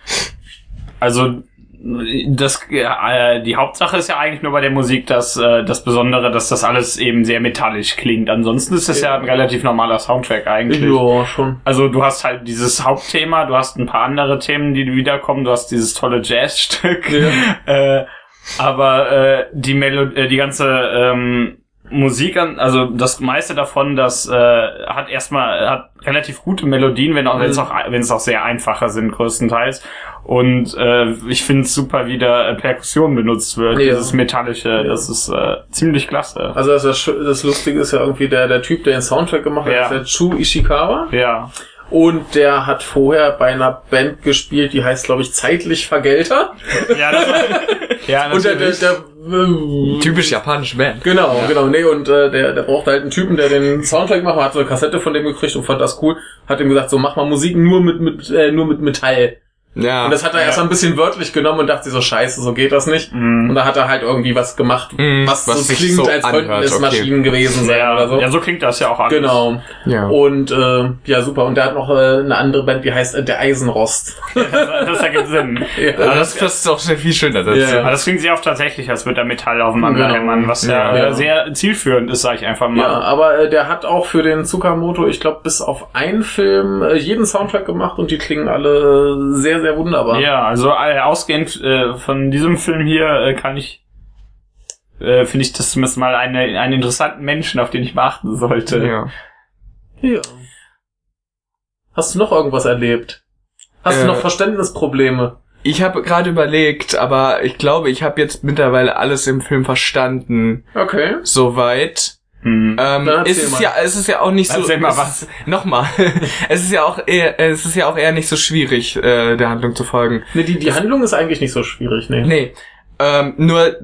also das äh, die Hauptsache ist ja eigentlich nur bei der Musik, dass äh, das Besondere, dass das alles eben sehr metallisch klingt. Ansonsten ist das ja, ein relativ normaler Soundtrack eigentlich.
Ja, schon.
Also du hast halt dieses Hauptthema, du hast ein paar andere Themen, die wiederkommen, du hast dieses tolle Jazzstück, äh, aber äh, die Melo äh, die ganze ähm, Musik, an, also das meiste davon, das äh, hat erstmal hat relativ gute Melodien, wenn auch wenn es auch wenn es auch sehr einfache sind größtenteils. Und äh, ich finde es super, wie da äh, Perkussion benutzt wird,
Ja.
dieses metallische, das ist äh, ziemlich klasse.
Also das, das, Lustige ist ja irgendwie der, der Typ, der den Soundtrack gemacht hat,
Ja.
ist der Chu Ishikawa.
Ja,
Und der hat vorher bei einer Band gespielt, die heißt, glaube ich, Zeitlich Vergelter.
ja, das, ja
Und der, der,
natürlich.
der äh,
Typisch japanische Band.
Genau, genau, nee, und äh, der, der brauchte halt einen Typen, der den Soundtrack macht, Man hat so eine Kassette von dem gekriegt und fand das cool, hat ihm gesagt, so mach mal Musik nur mit, mit, äh, nur mit Metall.
Ja.
Und das hat er erst mal ein bisschen wörtlich genommen und dachte so, scheiße, so geht das nicht. Und da hat er halt irgendwie was gemacht,
Mhm,
was,
was
so klingt,
so
als könnten es
okay.
Maschinen gewesen sein
ja,
oder so.
ja, so klingt das ja auch alles.
Genau.
Ja.
Und äh, ja, super. Und der hat noch äh, eine andere Band, die heißt äh, Der Eisenrost.
Das, ergibt Sinn.
Ja.
Aber
das,
das,
ist auch sehr viel schöner dazu.
Ja, ja.
aber das klingt sehr oft tatsächlich, als würde da Metall aufeinander
Genau.
hämmern, was ja,
Ja.
sehr zielführend ist, sag ich einfach mal.
Ja, aber äh, der hat auch für den Tsukamoto, ich glaube, bis auf einen Film äh, jeden Soundtrack gemacht und die klingen alle äh, sehr, sehr wunderbar.
Ja, also äh, ausgehend äh, von diesem Film hier äh, kann ich äh, finde ich das zumindest mal eine, einen interessanten Menschen, auf den ich beachten sollte.
Ja.
ja. Hast du noch irgendwas erlebt? Hast
Äh,
du noch Verständnisprobleme?
Ich habe gerade überlegt, aber ich glaube, ich habe jetzt mittlerweile alles im Film verstanden.
Okay.
Soweit.
Hm.
Ähm, ist es
mal.
ja, es ist ja auch nicht so.
Mal
es
was.
Ist, Nochmal. es ist ja auch eher, es ist ja auch eher nicht so schwierig, äh, der Handlung zu folgen.
Nee, die, die Handlung ist eigentlich nicht so schwierig, nee.
Nee. Ähm, nur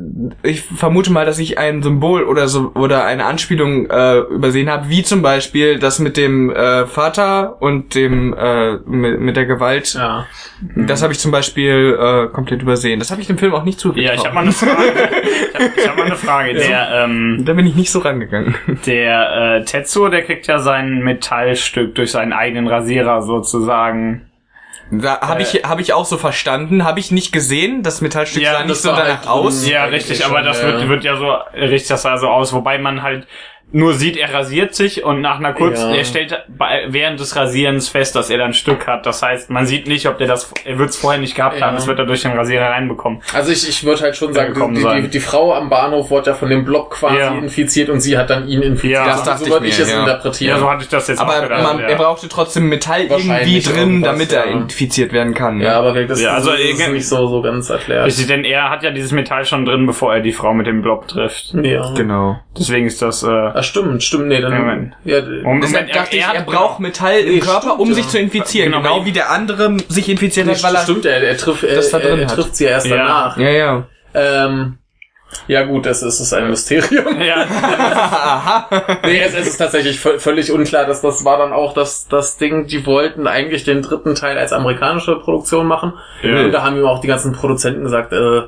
ich vermute mal, dass ich ein Symbol oder so oder eine Anspielung äh, übersehen habe, wie zum Beispiel das mit dem äh, Vater und dem äh, mit, mit der Gewalt.
Ja.
Das habe ich zum Beispiel äh, komplett übersehen. Das habe ich dem Film auch nicht zugetraut.
Ja, ich habe mal eine Frage. Ich habe hab mal eine Frage. Der, ähm,
Da bin ich nicht so rangegangen.
der äh, Tetsuo, der kriegt ja sein Metallstück durch seinen eigenen Rasierer sozusagen.
Da habe ich habe ich auch so verstanden, habe ich nicht gesehen. Das Metallstück
Ja,
sah nicht so danach
halt,
aus.
Ja, richtig,
schon,
aber das
ja.
wird, wird ja so, richtig das sah so aus, wobei man halt nur sieht, er rasiert sich und nach einer kurzen,
Ja.
er stellt bei, während des Rasierens fest, dass er da ein Stück hat. Das heißt, man sieht nicht, ob der das, er wird es vorher nicht gehabt
Ja.
haben, das wird er durch den Rasierer reinbekommen.
Also ich, ich würde halt schon sagen, die, die,
sein.
die Frau am Bahnhof wurde ja von dem Blob quasi
Ja.
infiziert und sie hat dann ihn infiziert.
Ja,
das dachte
so
ich
würde
mir,
ich es
ja.
interpretieren.
Ja, so hatte ich das jetzt auch
Aber
gedacht.
man,
ja.
er brauchte trotzdem Metall irgendwie drin, damit er
ja.
infiziert werden kann. ne?
ja, aber das,
Ja, also,
das ist nicht so, so ganz erklärt.
Richtig, denn er hat ja dieses Metall schon drin, bevor er die Frau mit dem Blob trifft.
ja.
Genau.
Deswegen ist das, äh,
Ah, stimmt, stimmt, nee, dann,
Moment.
ja,
Moment,
Deshalb dachte ich,
hat-
er braucht Metall im
Nee,
Körper,
stimmt,
um
ja.
sich zu infizieren.
Genau,
Genau, wie der andere sich infiziert
nee,
hat, weil er...
stimmt, er, er trifft, er,
das da
er,
drin
er trifft sie erst
Ja.
danach.
Ja, ja.
Ähm, ja gut, das ist, ist ein Mysterium.
Ja,
Nee, es, es ist tatsächlich vö- völlig unklar, dass das war dann auch das, das Ding, die wollten eigentlich den dritten Teil als amerikanische Produktion machen.
Ja.
Und da haben ihm auch die ganzen Produzenten gesagt, Äh,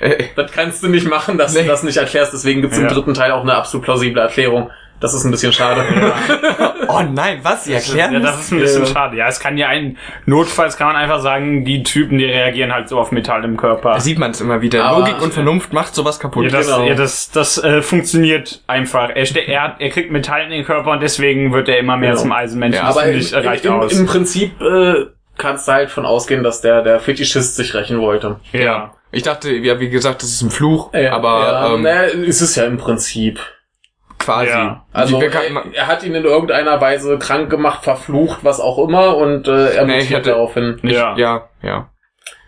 das kannst du nicht machen, dass du das nicht erklärst. Deswegen gibt's im
Ja.
dritten Teil auch eine absolut plausible Erklärung. Das ist ein bisschen schade.
oh nein, was? Sie erklären
ja,
das?
das ist ein bisschen
Ja.
schade. Ja, es kann ja ein, notfalls kann man einfach sagen, die Typen, die reagieren halt so auf Metall im Körper.
Da sieht man es immer wieder.
Aber-
Logik und Vernunft macht sowas kaputt.
Ja, das,
Genau.
ja, das, das äh, funktioniert einfach. Er, er, er kriegt Metall in den Körper und deswegen wird er immer mehr
Genau.
zum Eisenmenschen.
Ja,
das
Aber im,
finde ich, reicht
im,
aus.
im Prinzip äh, kannst du halt von ausgehen, dass der, der Fetischist sich rächen wollte.
ja.
Ich dachte, ja, wie gesagt, das ist ein Fluch, aber
ja,
ähm,
naja, ist es ja im Prinzip.
quasi.
Ja.
Also
Die-
er, er hat ihn in irgendeiner Weise krank gemacht, verflucht, was auch immer, und äh, er
Nee, ich
mutiert
hatte-
daraufhin.
ja.
ja, ja.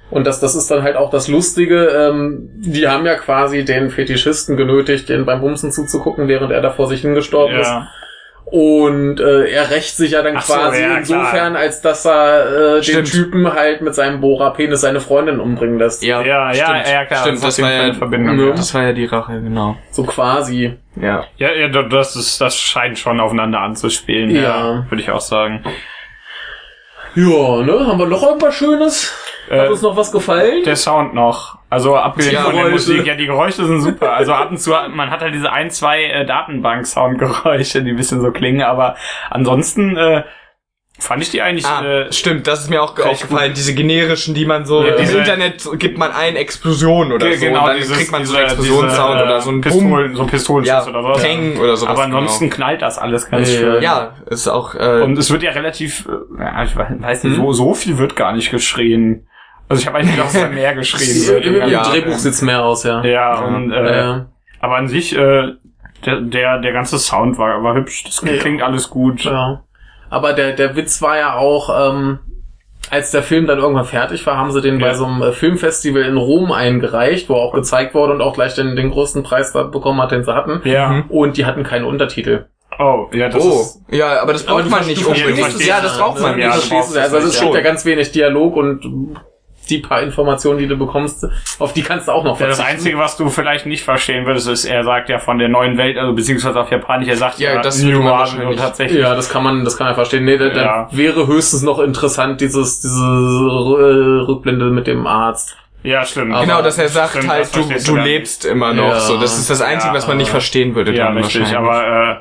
Und das, das ist dann halt auch das Lustige. Ähm, die haben ja quasi den Fetischisten genötigt, den beim Bumsen zuzugucken, während er da vor sich hingestorben ist. Und äh, er rächt sich ja dann
Ach so,
quasi
ja,
insofern,
klar.
als dass er äh, den. Typen halt mit seinem Bohrer-Penis seine Freundin umbringen lässt.
Ja,
Ja, ja,
stimmt.
ja, klar,
Stimmt,
das
das, war ja,
Verbindung,
ja.
das war ja die Rache, genau.
So quasi.
Ja.
Ja, ja, da- das ist, das scheint schon aufeinander anzuspielen.
Ja.
Ja. Würde ich auch sagen.
Ja, ne? Haben wir noch irgendwas Schönes? Hat
Äh,
uns noch was gefallen?
Der Sound noch. Also abgesehen von der. Musik, ja, die Geräusche sind super. Also ab und zu, man hat halt diese ein, zwei äh, Datenbank-Soundgeräusche, die ein bisschen so klingen, aber ansonsten äh, fand ich die eigentlich
Ah,
äh,
stimmt, das ist mir auch aufgefallen. Diese generischen, die man so,
Ja,
im
diese-
Internet gibt man ein Explosion oder
ge-
so,
genau,
und dann
dieses,
kriegt man so
diese-
einen Explosionssound
diese, äh,
oder so ein
Pistolen, so ein Pistolenschuss
ja,
oder sowas.
Peng oder sowas.
Aber ansonsten
genau.
knallt das alles ganz
Ja.
schön.
Ja, ist auch, äh,
Und es wird ja relativ, äh, ja, ich weiß nicht,
Hm?
so, so viel wird gar nicht geschrien. Also ich habe eigentlich gedacht, dass da mehr geschrien
Im,
wird.
im, im
Ja.
Drehbuch sieht's mehr aus, ja.
Ja, und äh, aber an sich, äh, der, der, der ganze Sound war, war hübsch, das
Ja.
klingt alles gut.
ja. Aber der, der Witz war ja auch, ähm, als der Film dann irgendwann fertig war, haben sie den
Ja.
bei so einem äh, Filmfestival in Rom eingereicht, wo auch gezeigt wurde und auch gleich den, den größten Preis da bekommen hat, den sie hatten.
Ja.
Mhm.
Und die hatten keine Untertitel.
Oh, ja, das
oh,
ist.
ja, aber das braucht man nicht unbedingt. Ja, das braucht man nicht.
Ja, das
Also es gibt
ja
ganz wenig Dialog und die paar Informationen, die du bekommst, auf die kannst du auch noch
Ja, das
verzichten.
Einzige, was du vielleicht nicht verstehen würdest, ist, er sagt ja von der neuen Welt, also beziehungsweise auf Japanisch, er sagt
Ja,
ja,
das
New World tatsächlich.
Ja, das kann man, das kann man verstehen. Nee, da,
Ja.
wäre höchstens noch interessant dieses, diese äh, Rückblende mit dem Arzt.
Ja, stimmt.
Aber-
Genau, dass er sagt
Stimmt,
halt, du, du lebst immer noch.
Ja.
So, das ist das Einzige,
Ja,
was man nicht verstehen würde.
Ja,
dann
richtig,
wahrscheinlich.
aber äh,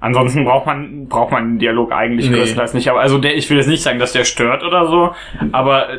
ansonsten braucht man braucht man den Dialog eigentlich
Nee.
größtenteils nicht. Aber also der, ich will jetzt nicht sagen, dass der stört oder so, aber äh,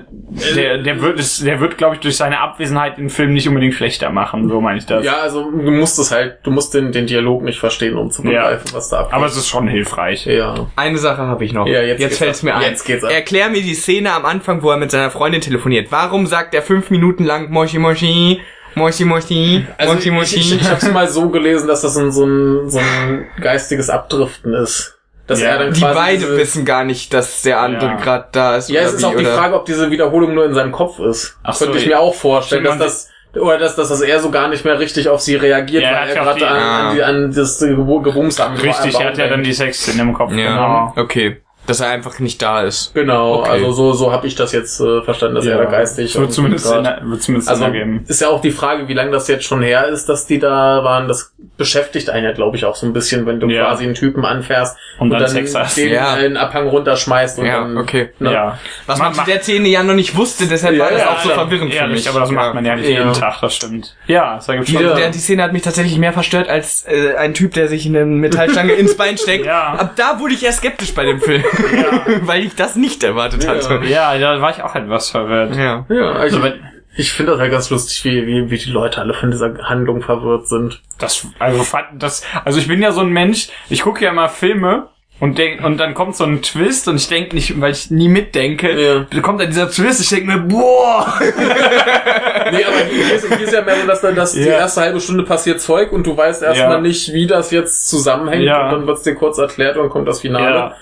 der der wird es, der wird, glaube ich, durch seine Abwesenheit den Film nicht unbedingt schlechter machen. So meine ich das.
Ja, also du musst es halt, du musst den, den Dialog nicht verstehen, um zu
Ja.
begreifen, was da abgeht.
Aber es ist schon hilfreich.
ja.
Eine Sache habe ich noch.
Ja, jetzt
jetzt fällt's
ab.
mir ein.
Jetzt geht's ab.
Erklär mir die Szene am Anfang, wo er mit seiner Freundin telefoniert. Warum sagt er fünf Minuten lang Moshi Moshi, Moshi Moshi,
Also
Moshi
ich,
Moshi?
ich, ich habe mal so gelesen, dass das ein, so, ein, so ein geistiges Abdriften ist. Dass
Ja,
er dann
die beide
diese,
wissen gar nicht, dass der andere
Ja.
gerade da ist.
Ja,
oder
es ist
wie,
auch die
oder?
Frage, ob diese Wiederholung nur in seinem Kopf ist.
Ach so,
Könnte ich
ja.
mir auch vorstellen, dass das oder dass, dass das er so gar nicht mehr richtig auf sie reagiert,
Ja, er
weil
hat
er gerade an, an, die, an das Gebums am
Richtig, er hat ja dann die Sexszene im Kopf.
Ja,
Genau.
okay. Dass er einfach nicht da ist.
Genau,
Okay.
also so, so habe ich das jetzt äh, verstanden, dass er da geistig
Das wird
und
zumindest,
grad-
Sinn, wird zumindest
Also
Sinn ergeben.
ist ja auch die Frage, wie lange das jetzt schon her ist, dass die da waren. Das beschäftigt einen ja, glaube ich, auch so ein bisschen, wenn du
Ja.
quasi einen Typen anfährst
Und dann Sex hast.
den
Ja.
einen Abhang runterschmeißt und
Ja,
dann,
okay.
ne?
Ja.
Was
Man
man zu der Szene ja noch nicht wusste, deshalb
Ja,
war das
ja,
auch so verwirrend für
Ehrlich,
mich.
aber das macht man ja nicht
Ja.
jeden Tag, das stimmt. Ja, das ergibt schon
Ja.
Der, die Szene hat mich tatsächlich mehr verstört als äh, ein Typ, der sich eine Metallstange ins Bein steckt.
Ja.
Ab da wurde ich eher skeptisch bei dem Film, weil ich das nicht erwartet
Ja.
hatte.
Ja, da war ich auch etwas verwirrt.
Ja.
Ja, also
Also, wenn,
Ich finde das halt ganz lustig, wie, wie, wie die Leute alle von dieser Handlung verwirrt sind.
Das, also, das, also ich bin ja so ein Mensch, ich gucke ja immer Filme und denk, und dann kommt so ein Twist und ich denke nicht, weil ich nie mitdenke, ja. kommt dann dieser Twist, ich denke mir, boah!
nee, aber hier ist, hier ist ja mehr so, dass, dann, dass ja. die erste halbe Stunde passiert Zeug und du weißt erstmal ja. nicht, wie das jetzt zusammenhängt ja. und dann wird's dir kurz erklärt und dann kommt das Finale.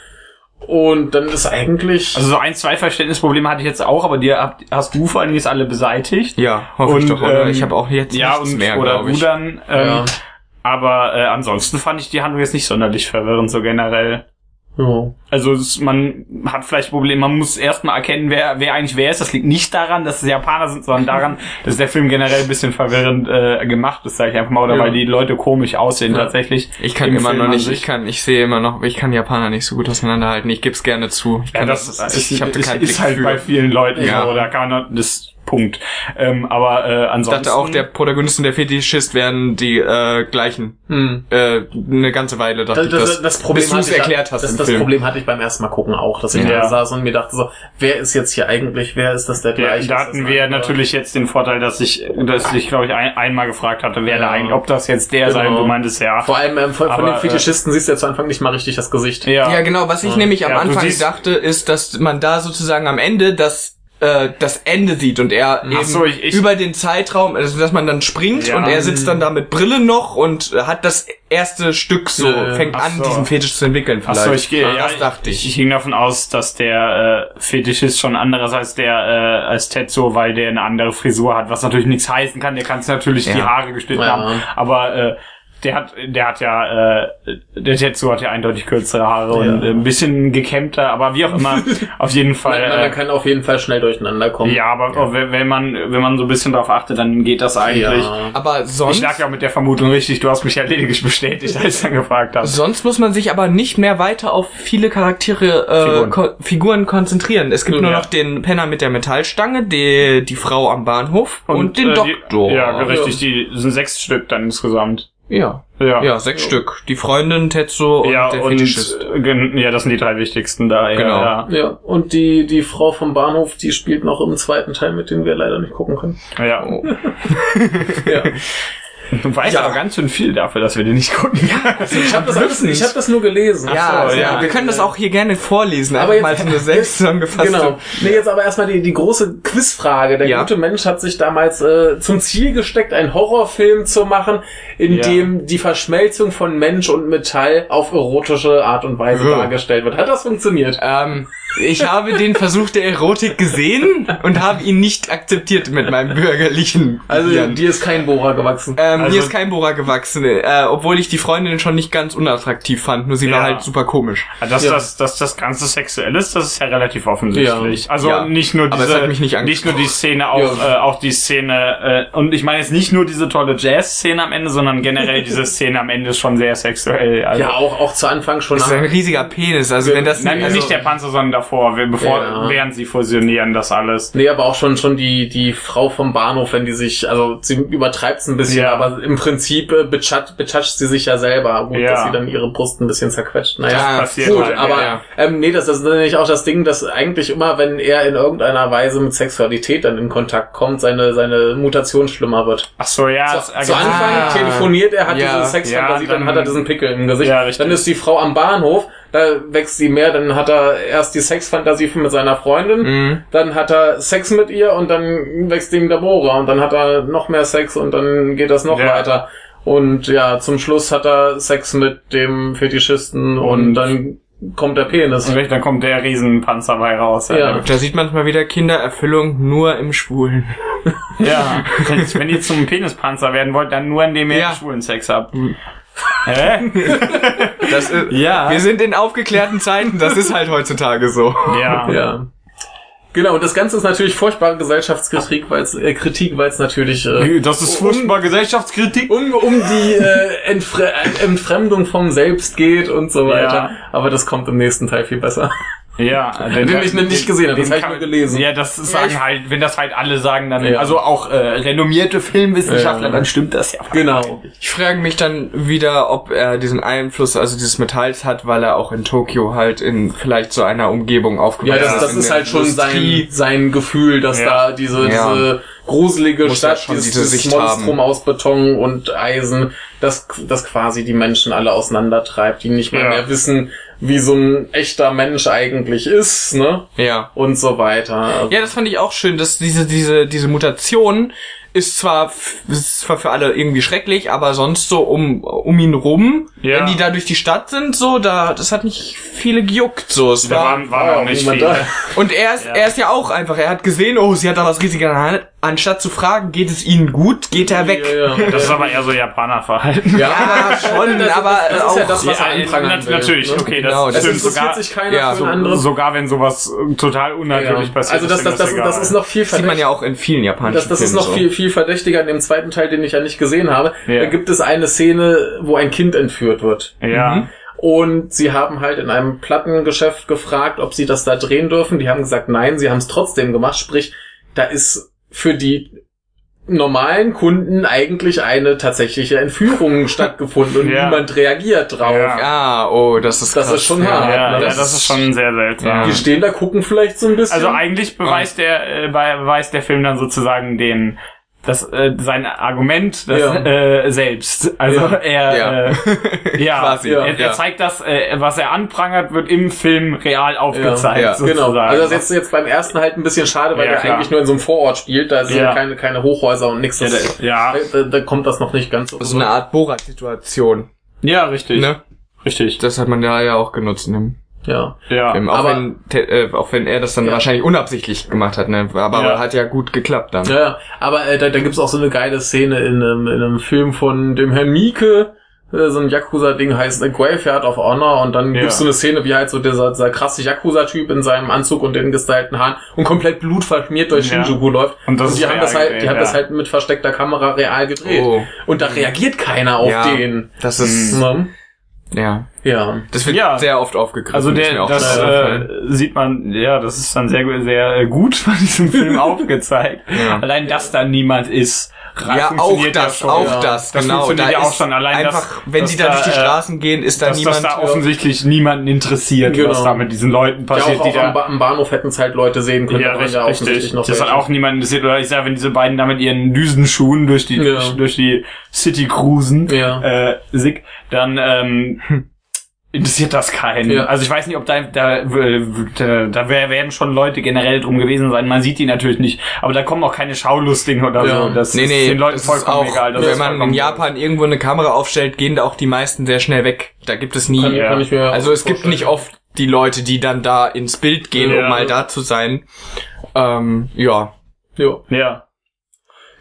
Und dann ist eigentlich.
Also so ein, zwei Verständnisprobleme hatte ich jetzt auch, aber dir hast du vor allem jetzt alle beseitigt.
Ja, hoffe und, ich doch, oder? Ähm, ich habe auch jetzt
ja, nichts und, mehr, oder du dann. Ähm, ja. Aber äh, ansonsten fand ich die Handlung jetzt nicht sonderlich verwirrend, so generell. Ja. Also es, man hat vielleicht Probleme, man muss erstmal erkennen, wer, wer eigentlich wer ist. Das liegt nicht daran, dass es Japaner sind, sondern daran, dass der Film generell ein bisschen verwirrend äh, gemacht ist, sage ich einfach mal, oder ja. weil die Leute komisch aussehen ja. tatsächlich.
Ich kann immer Film noch nicht, ich kann, ich sehe immer noch, ich kann Japaner nicht so gut auseinanderhalten. Ich gebe es gerne zu. Ich
ja, das, das, ist, ich, ich, ich ist halt bei vielen Leuten ja. so, da kann man das Punkt. Ähm, aber äh, ansonsten. Ich
dachte auch, der Protagonist und der Fetischist werden die äh, gleichen. Hm. Äh, eine ganze Weile dachte
das, das, das Problem
bis du es erklärt hast.
Das, das Problem hatte ich beim ersten Mal gucken auch, dass ich ja. da saß und mir dachte so, wer ist jetzt hier eigentlich, wer ist das der gleiche?
Da hatten wir natürlich jetzt den Vorteil, dass ich, dass ich glaube ich ein, einmal gefragt hatte, wer ja. da eigentlich, ob das jetzt der genau. sei. Du meintest ja.
Vor allem ähm, von, aber, von den äh, Fetischisten äh, siehst du ja zu Anfang nicht mal richtig das Gesicht.
Ja, ja genau. Was ich ja. nämlich am Anfang dachte, ist, dass man da sozusagen am Ende das äh, das Ende sieht und er Ach eben so, ich, ich, über den Zeitraum, also dass man dann springt ja, und er sitzt dann da mit Brille noch und hat das erste Stück so, äh, fängt an, so. diesen Fetisch zu entwickeln
vielleicht. Ach so, ich gehe, ja, das dachte ich. Ich ging davon aus, dass der äh, Fetischist schon anderes als der äh, als Tetsuo, weil der eine andere Frisur hat, was natürlich nichts heißen kann. Der kann es natürlich ja. die Haare geschnitten haben, aber äh, der hat, der hat ja, äh, der Tetsu hat ja eindeutig kürzere Haare ja. und äh, ein bisschen gekämmter, aber wie auch immer, auf jeden Fall.
Man, man
äh,
kann auf jeden Fall schnell durcheinander kommen.
Ja, aber ja. wenn man, wenn man so ein bisschen darauf achtet, dann geht das eigentlich. Ja.
Aber sonst.
Ich lag ja auch mit der Vermutung richtig, du hast mich ja lediglich bestätigt, als ich dann gefragt habe.
Sonst muss man sich aber nicht mehr weiter auf viele Charaktere, äh, Figuren, Ko Figuren konzentrieren. Es gibt nur noch den Penner mit der Metallstange, die, die Frau am Bahnhof und, und den äh, Doktor.
Die, ja, richtig, die sind sechs Stück dann insgesamt.
Ja. Ja, ja sechs ja. Stück. Die Freundin, Tetsu und ja, der und, Fetischist.
Ja, das sind die drei wichtigsten da.
Genau. Ja. ja, und die, die Frau vom Bahnhof, die spielt noch im zweiten Teil mit, den wir leider nicht gucken können.
Ja. Oh. ja. Du weißt ja. aber ganz schön viel dafür, dass wir den nicht gucken.
Ja, also ich habe das, alles, ich hab das nur gelesen.
Ja, so, ja, ja, wir können das auch hier gerne vorlesen, aber jetzt, mal so eine selbst zusammengefasste. Genau.
Nee, jetzt aber erstmal die, die große Quizfrage. Der ja. gute Mensch hat sich damals äh, zum Ziel gesteckt, einen Horrorfilm zu machen, in dem die Verschmelzung von Mensch und Metall auf erotische Art und Weise dargestellt wird. Hat das funktioniert?
Ähm, ich habe den Versuch der Erotik gesehen und habe ihn nicht akzeptiert mit meinem bürgerlichen.
Also dir ist kein Bohrer gewachsen.
Ähm, also, mir ist kein Bohrer gewachsen, äh, obwohl ich die Freundin schon nicht ganz unattraktiv fand, nur sie ja. war halt super komisch.
Dass, ja. das, dass das Ganze sexuell ist, das ist ja relativ offensichtlich. Ja. Also nicht nur diese, nicht, nicht, nur die Szene, auch, äh, auch die Szene, äh, und ich meine jetzt nicht nur diese tolle Jazz-Szene am Ende, sondern generell diese Szene am Ende ist schon sehr sexuell.
Also, ja, auch, auch zu Anfang schon.
Das ist ein riesiger Penis, also wenn das...
Nein, also, nicht der Panzer, sondern davor, bevor, ja. während sie fusionieren, das alles.
Nee, aber auch schon, schon die, die Frau vom Bahnhof, wenn die sich, also sie übertreibt es ein bisschen, ja. Aber im Prinzip äh, betatscht sie sich ja selber. Gut, ja. dass sie dann ihre Brust ein bisschen zerquetscht. Naja, das passiert gut, halt, aber, ja. ähm, nee, das, ist nämlich auch das Ding, dass eigentlich immer, wenn er in irgendeiner Weise mit Sexualität dann in Kontakt kommt, seine, seine Mutation schlimmer wird.
Ach so, ja.
Zu, zu Anfang ah. telefoniert er, hat ja. diese Sexfantasie, dann, dann hat er diesen Pickel im Gesicht. Ja, dann ist die Frau am Bahnhof, da wächst sie mehr, dann hat er erst die Sexfantasie mit seiner Freundin, mhm. dann hat er Sex mit ihr und dann wächst ihm der Bohrer und dann hat er noch mehr Sex und dann geht das noch ja. weiter. Und ja, zum Schluss hat er Sex mit dem Fetischisten und, und dann kommt der Penis.
Und dann kommt der Riesenpanzer bei raus.
Ja. Da sieht man mal wieder Kindererfüllung nur im Schwulen.
ja, wenn ihr zum Penispanzer werden wollt, dann nur indem ihr ja. schwulen Sex habt.
Hä? Das ist, ja. Wir sind in aufgeklärten Zeiten, das ist halt heutzutage so.
Ja. ja. Genau, und das Ganze ist natürlich furchtbare Gesellschaftskritik, weil es äh, Kritik, weil es natürlich
äh, das ist furchtbar um, Gesellschaftskritik
um, um die äh, Entfre Entfremdung vom Selbst geht und so weiter. Ja. Aber das kommt im nächsten Teil viel besser.
Ja,
den, den ich nicht gesehen habe, das habe ich nur gelesen.
Ja, das sagen ja, halt, wenn das halt alle sagen, dann ja. also auch äh, renommierte Filmwissenschaftler, ja. dann stimmt das ja.
Genau. Ich frage mich dann wieder, ob er diesen Einfluss, also dieses Metalls hat, weil er auch in Tokio halt in vielleicht so einer Umgebung aufgewachsen
ist. Ja, das, das ist halt schon sein, sein Gefühl, dass da diese, diese gruselige
Muss
Stadt, dieses,
diese
dieses Monstrum aus Beton und Eisen, das, das quasi die Menschen alle auseinandertreibt, die nicht mal
Ja.
mehr wissen, wie so ein echter Mensch eigentlich ist, ne?
Ja.
Und so weiter.
Ja, das fand ich auch schön, dass diese, diese, diese Mutation ist zwar, ist zwar für alle irgendwie schrecklich, aber sonst so um, um ihn rum,
Ja.
wenn die da durch die Stadt sind, so, da, das hat nicht viele gejuckt, so. Es
Da
war,
waren, waren
Oh,
auch nicht viele.
da.
und er ist,
Ja.
er ist ja auch einfach, er hat gesehen, oh, sie hat da was riesig in der Hand, anstatt zu fragen, geht es ihnen gut, geht er weg.
Ja, ja.
Das ist aber eher so Japanerverhalten.
Ja,
Ja, schon,
das,
aber
das ist
auch,
ja das, was er anprangern
nat-
will.
Natürlich,
ne?
okay,
Genau,
das
das
stimmt
interessiert
sogar.
sich keiner
ja,
für
so-
anderen.
Sogar wenn sowas äh, total unnatürlich
Ja.
passiert.
Also das,
ist
das, das, das ist noch viel
sieht man ja auch in vielen japanischen
Das, das ist noch
so.
viel, viel verdächtiger in dem zweiten Teil, den ich ja nicht gesehen habe.
Ja.
Da gibt es eine Szene, wo ein Kind entführt wird.
Ja.
Mhm.
Und sie haben halt in einem Plattengeschäft gefragt, ob sie das da drehen dürfen. Die haben gesagt, nein, sie haben es trotzdem gemacht. Sprich, da ist für die normalen Kunden eigentlich eine tatsächliche Entführung stattgefunden und
Ja.
niemand reagiert drauf.
Ja.
Ja, oh, das ist
Das
krass.
ist schon
ja.
hart.
Ja,
ne?
ja,
Das
das ist schon sehr seltsam.
Die stehen da, gucken vielleicht so ein bisschen.
Also eigentlich beweist der äh, be- beweist der Film dann sozusagen den das äh, sein Argument das,
Ja.
äh, selbst. Also
Ja.
er
Ja.
äh, ja,
Quasi,
er,
ja.
er zeigt das äh, was er anprangert wird im Film real aufgezeigt
ja.
Genau. Also das ist jetzt, jetzt beim ersten halt ein bisschen schade, weil
klar.
eigentlich nur in so einem Vorort spielt. Da sind keine, keine Hochhäuser und nichts.
ja, da, ja,
Da, da kommt das noch nicht ganz so.
So eine Art Borat-Situation,
ja, richtig.
ne?
Richtig.
Das hat man da ja auch genutzt dem
ja.
Ja.
Film. Auch,
Aber-
wenn, te- äh, auch wenn er das dann
Ja.
wahrscheinlich unabsichtlich gemacht hat, ne? Aber
Ja.
hat ja gut geklappt dann.
Ja, aber äh, da, da gibt's auch so eine geile Szene in einem, in einem Film von dem Herrn Mieke. äh, So ein Yakuza-Ding heißt A Graveyard of Honor und dann
Ja.
gibt's so eine Szene, wie halt so dieser, dieser krasse Yakuza-Typ in seinem Anzug und den gestylten Haaren und komplett blutverschmiert durch
Ja.
Shinjuku läuft.
Und das
die
ist
haben das halt, die haben das halt mit versteckter Kamera real gedreht.
Oh.
Und da reagiert keiner auf
Ja.
den.
Das ist,
Ne?
ja.
Ja.
Das wird
Ja.
sehr oft aufgegriffen.
Also der, das äh, sieht man, ja, das ist dann sehr, sehr äh, gut von diesem Film aufgezeigt.
Ja.
Allein, dass da niemand ist,
ja, auch das,
schon.
auch
Ja.
das,
Das
genau. Da
ja auch
ist
schon allein,
einfach,
dass-
wenn
dass
die da durch die
da, äh,
Straßen gehen, ist da
dass
niemand.
das da offensichtlich niemanden interessiert,
Genau.
was da mit diesen Leuten
Ja,
passiert,
auch,
die
auch am,
da...
am Bahnhof hätten es halt Leute sehen können,
Ja,
da
richtig,
ja offensichtlich
richtig.
noch
Das hat auch niemanden interessiert. Oder ich sag, wenn diese beiden da mit ihren Düsenschuhen durch die,
Ja.
durch, durch die City cruisen,
Ja.
äh, sick, dann, ähm, interessiert das keinen.
Ja.
Also ich weiß nicht, ob da, da, da, da werden schon Leute generell drum gewesen sein. Man sieht die natürlich nicht. Aber da kommen auch keine Schaulustigen oder
Ja.
so. Das
Nee,
ist
nee,
den Leuten
das ist
vollkommen
auch,
egal. Das
wenn man in Japan irgendwo eine Kamera aufstellt, gehen da auch die meisten sehr schnell weg. Da gibt es nie,
Kann,
Ja.
kann ich mir
also es gibt nicht oft die Leute, die dann da ins Bild gehen,
Ja.
um mal da zu sein. Ähm, ja.
Ja.
Ja.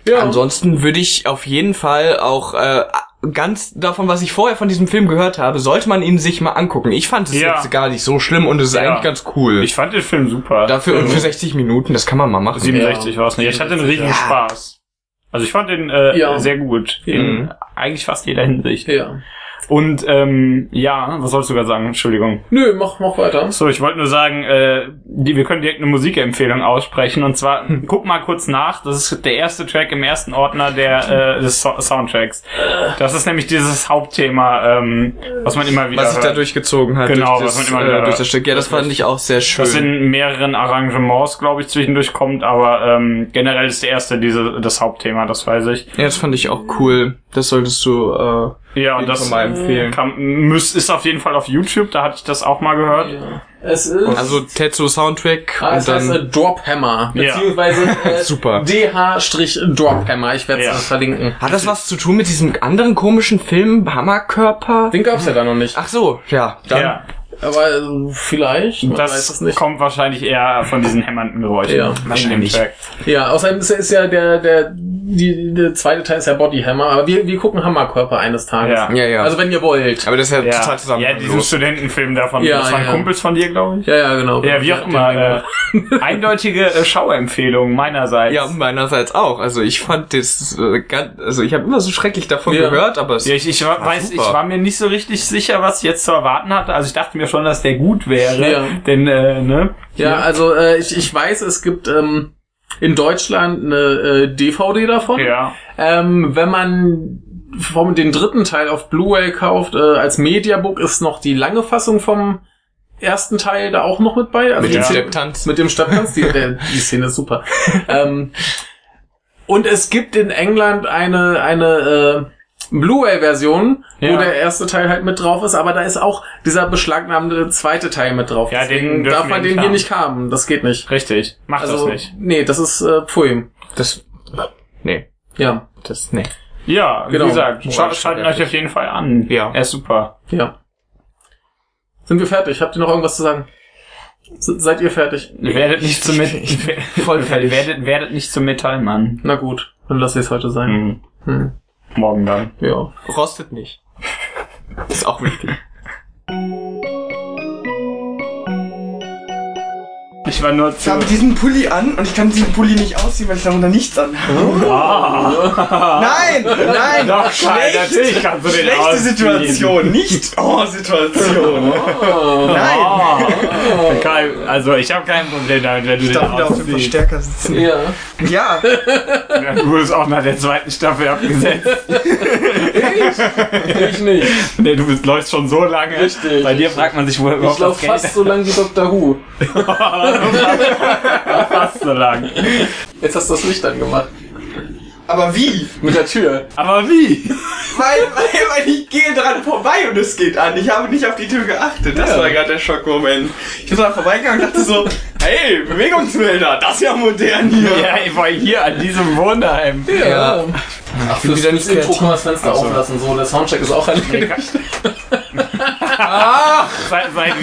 Ja.
Ansonsten würde ich auf jeden Fall auch äh, ganz davon, was ich vorher von diesem Film gehört habe, sollte man ihn sich mal angucken. Ich fand es
Ja.
jetzt gar nicht so schlimm und es ist
Ja.
eigentlich ganz cool.
Ich fand den Film super.
Dafür und
Mhm.
für 60 Minuten, das kann man mal machen.
67 war es nicht. Ich hatte einen riesigen
Ja.
Spaß. Also ich fand den äh,
Ja.
sehr gut.
Mhm.
In eigentlich fast jeder Hinsicht.
ja.
Und ähm, ja, was sollst du gerade sagen? Entschuldigung.
Nö, mach, mach weiter.
So, ich wollte nur sagen, äh, die, wir können direkt eine Musikempfehlung aussprechen. Und zwar, guck mal kurz nach. Das ist der erste Track im ersten Ordner der äh, des so Soundtracks. Das ist nämlich dieses Hauptthema, ähm, was man immer wieder
was sich da durchgezogen hat
Genau,
durch,
was
das,
man immer wieder
äh, durch
hört.
das Stück. Ja, das fand ich auch sehr schön.
das in mehreren Arrangements, glaube ich, zwischendurch kommt, aber ähm, generell ist der erste diese das Hauptthema, das weiß ich.
ja, das fand ich auch cool. Das solltest du äh,
Ja, das
mal empfehlen.
kann, muss, ist auf jeden Fall auf YouTube, da hatte ich das auch mal gehört.
Ja. Es ist.
Also Tetsu Soundtrack
Ah, es
und
heißt äh,
dann
Drophammer,
Ja.
beziehungsweise äh,
Super.
DH-Drophammer. Ich werde es
Ja.
verlinken.
hat das was zu tun mit diesem anderen komischen Film Hammerkörper?
Den gab's ja da noch nicht.
Ach so, ja, dann
ja,
Aber äh, vielleicht, man weiß es
das
nicht.
kommt wahrscheinlich eher von diesen hämmernden Geräuschen.
Ja,
wahrscheinlich.
Track.
Ja, außerdem ist, ist ja der, der, die, der zweite Teil ist ja Bodyhammer, aber wir, wir gucken Hammerkörper eines Tages.
Ja.
Ja, ja.
Also wenn ihr wollt.
aber das ist ja,
Ja,
total
ja,
zusammenhanglos.
diesen Studentenfilm davon.
Ja,
das waren
ja.
Kumpels von dir, glaube ich.
Ja, ja, genau.
Ja, wie auch immer. Äh, eindeutige äh, Schauempfehlung meinerseits.
Ja, meinerseits auch. Also ich fand das äh, ganz, also ich habe immer so schrecklich davon
Ja.
gehört, aber es
Ja, ich, ich war, weiß,
super.
ich war mir nicht so richtig sicher, was ich jetzt zu erwarten hatte. Also ich dachte mir schon, dass der gut wäre.
Ja.
Denn, äh, ne?
Ja, also äh, ich, ich weiß, es gibt ähm, in Deutschland eine äh, DVD davon.
Ja.
Ähm, wenn man vom den dritten Teil auf Blu-ray kauft, äh, als Mediabook ist noch die lange Fassung vom ersten Teil da auch noch mit bei. Also
mit dem Stepptanz.
Mit dem Stepptanz, die, der, die Szene ist super. ähm, Und es gibt in England eine, eine äh, Blu-ray-Version,
Ja.
wo der erste Teil halt mit drauf ist, aber da ist auch dieser beschlagnahmte zweite Teil mit drauf.
Ja, den
Deswegen
dürfen
darf man den hier
haben.
nicht haben. Das geht nicht.
Richtig. Mach
Also,
das nicht.
nee, das ist äh, Pfui.
Das. Nee.
Ja,
Das. Nee.
Ja,
Genau.
wie gesagt, schaut, schaut ihn euch auf jeden Fall an.
Ja.
Er ist super.
ja. Sind wir fertig? Habt ihr noch irgendwas zu sagen? Se- Seid ihr fertig?
Werdet nicht zum Met
voll fertig.
werdet, werdet nicht zum Metallmann.
Na gut, dann lass es heute sein.
Mhm.
Hm.
Morgen dann.
Ja.
Rostet nicht. Ist auch wichtig.
Ich war nur
Ich
zu...
habe diesen Pulli an und ich kann diesen Pulli nicht ausziehen, weil ich darunter nichts an habe.
Ah.
Nein, nein,
Doch, Scheiße,
schlecht.
natürlich kannst du den
Schlechte
ausziehen.
Situation, nicht Oh-Situation. Nein.
Ah. Kein, also ich habe kein Problem damit, wenn du
Ich
den
darf wieder auf dem
ausziehst.
Verstärker sitzen.
Ja.
Ja,
Ja, Du wurdest auch nach der zweiten Staffel abgesetzt.
Ich nicht.
nee, du bist, läufst schon so lange.
Richtig.
Bei dir fragt man sich, wo
Ich
überhaupt das
laufe
Geld
fast so lang wie Dr. Who.
fast so lang.
Jetzt hast du das Licht angemacht.
aber wie?
Mit der Tür.
Aber wie?
Weil, weil, weil ich gehe dran vorbei und es geht an. Ich habe nicht auf die Tür geachtet. Das
Ja.
war gerade der Schockmoment. Ich bin dran vorbeigegangen und dachte so, hey, Bewegungsmelder, das ist ja modern hier.
Ja, ich war hier an diesem Wohnheim.
Ja. Ach,
bin
fürs,
wieder nicht
Intro
kreativ.
kann man das Fenster auflassen. So, der Soundcheck ist auch erledigt.
Seit, seit,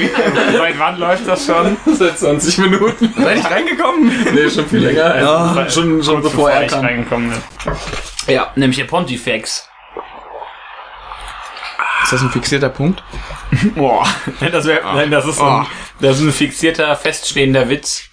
seit wann läuft das schon?
Seit 20 Minuten.
Seid ich reingekommen?
Nee, schon viel länger.
Ja,
schon, schon
kurz
bevor er
ich
kam.
reingekommen bin. Ja, nämlich der Pontifex.
Ist das ein fixierter Punkt?
Boah, das, wär, nein, das ist,
Oh.
ein, das ist ein fixierter, feststehender Witz.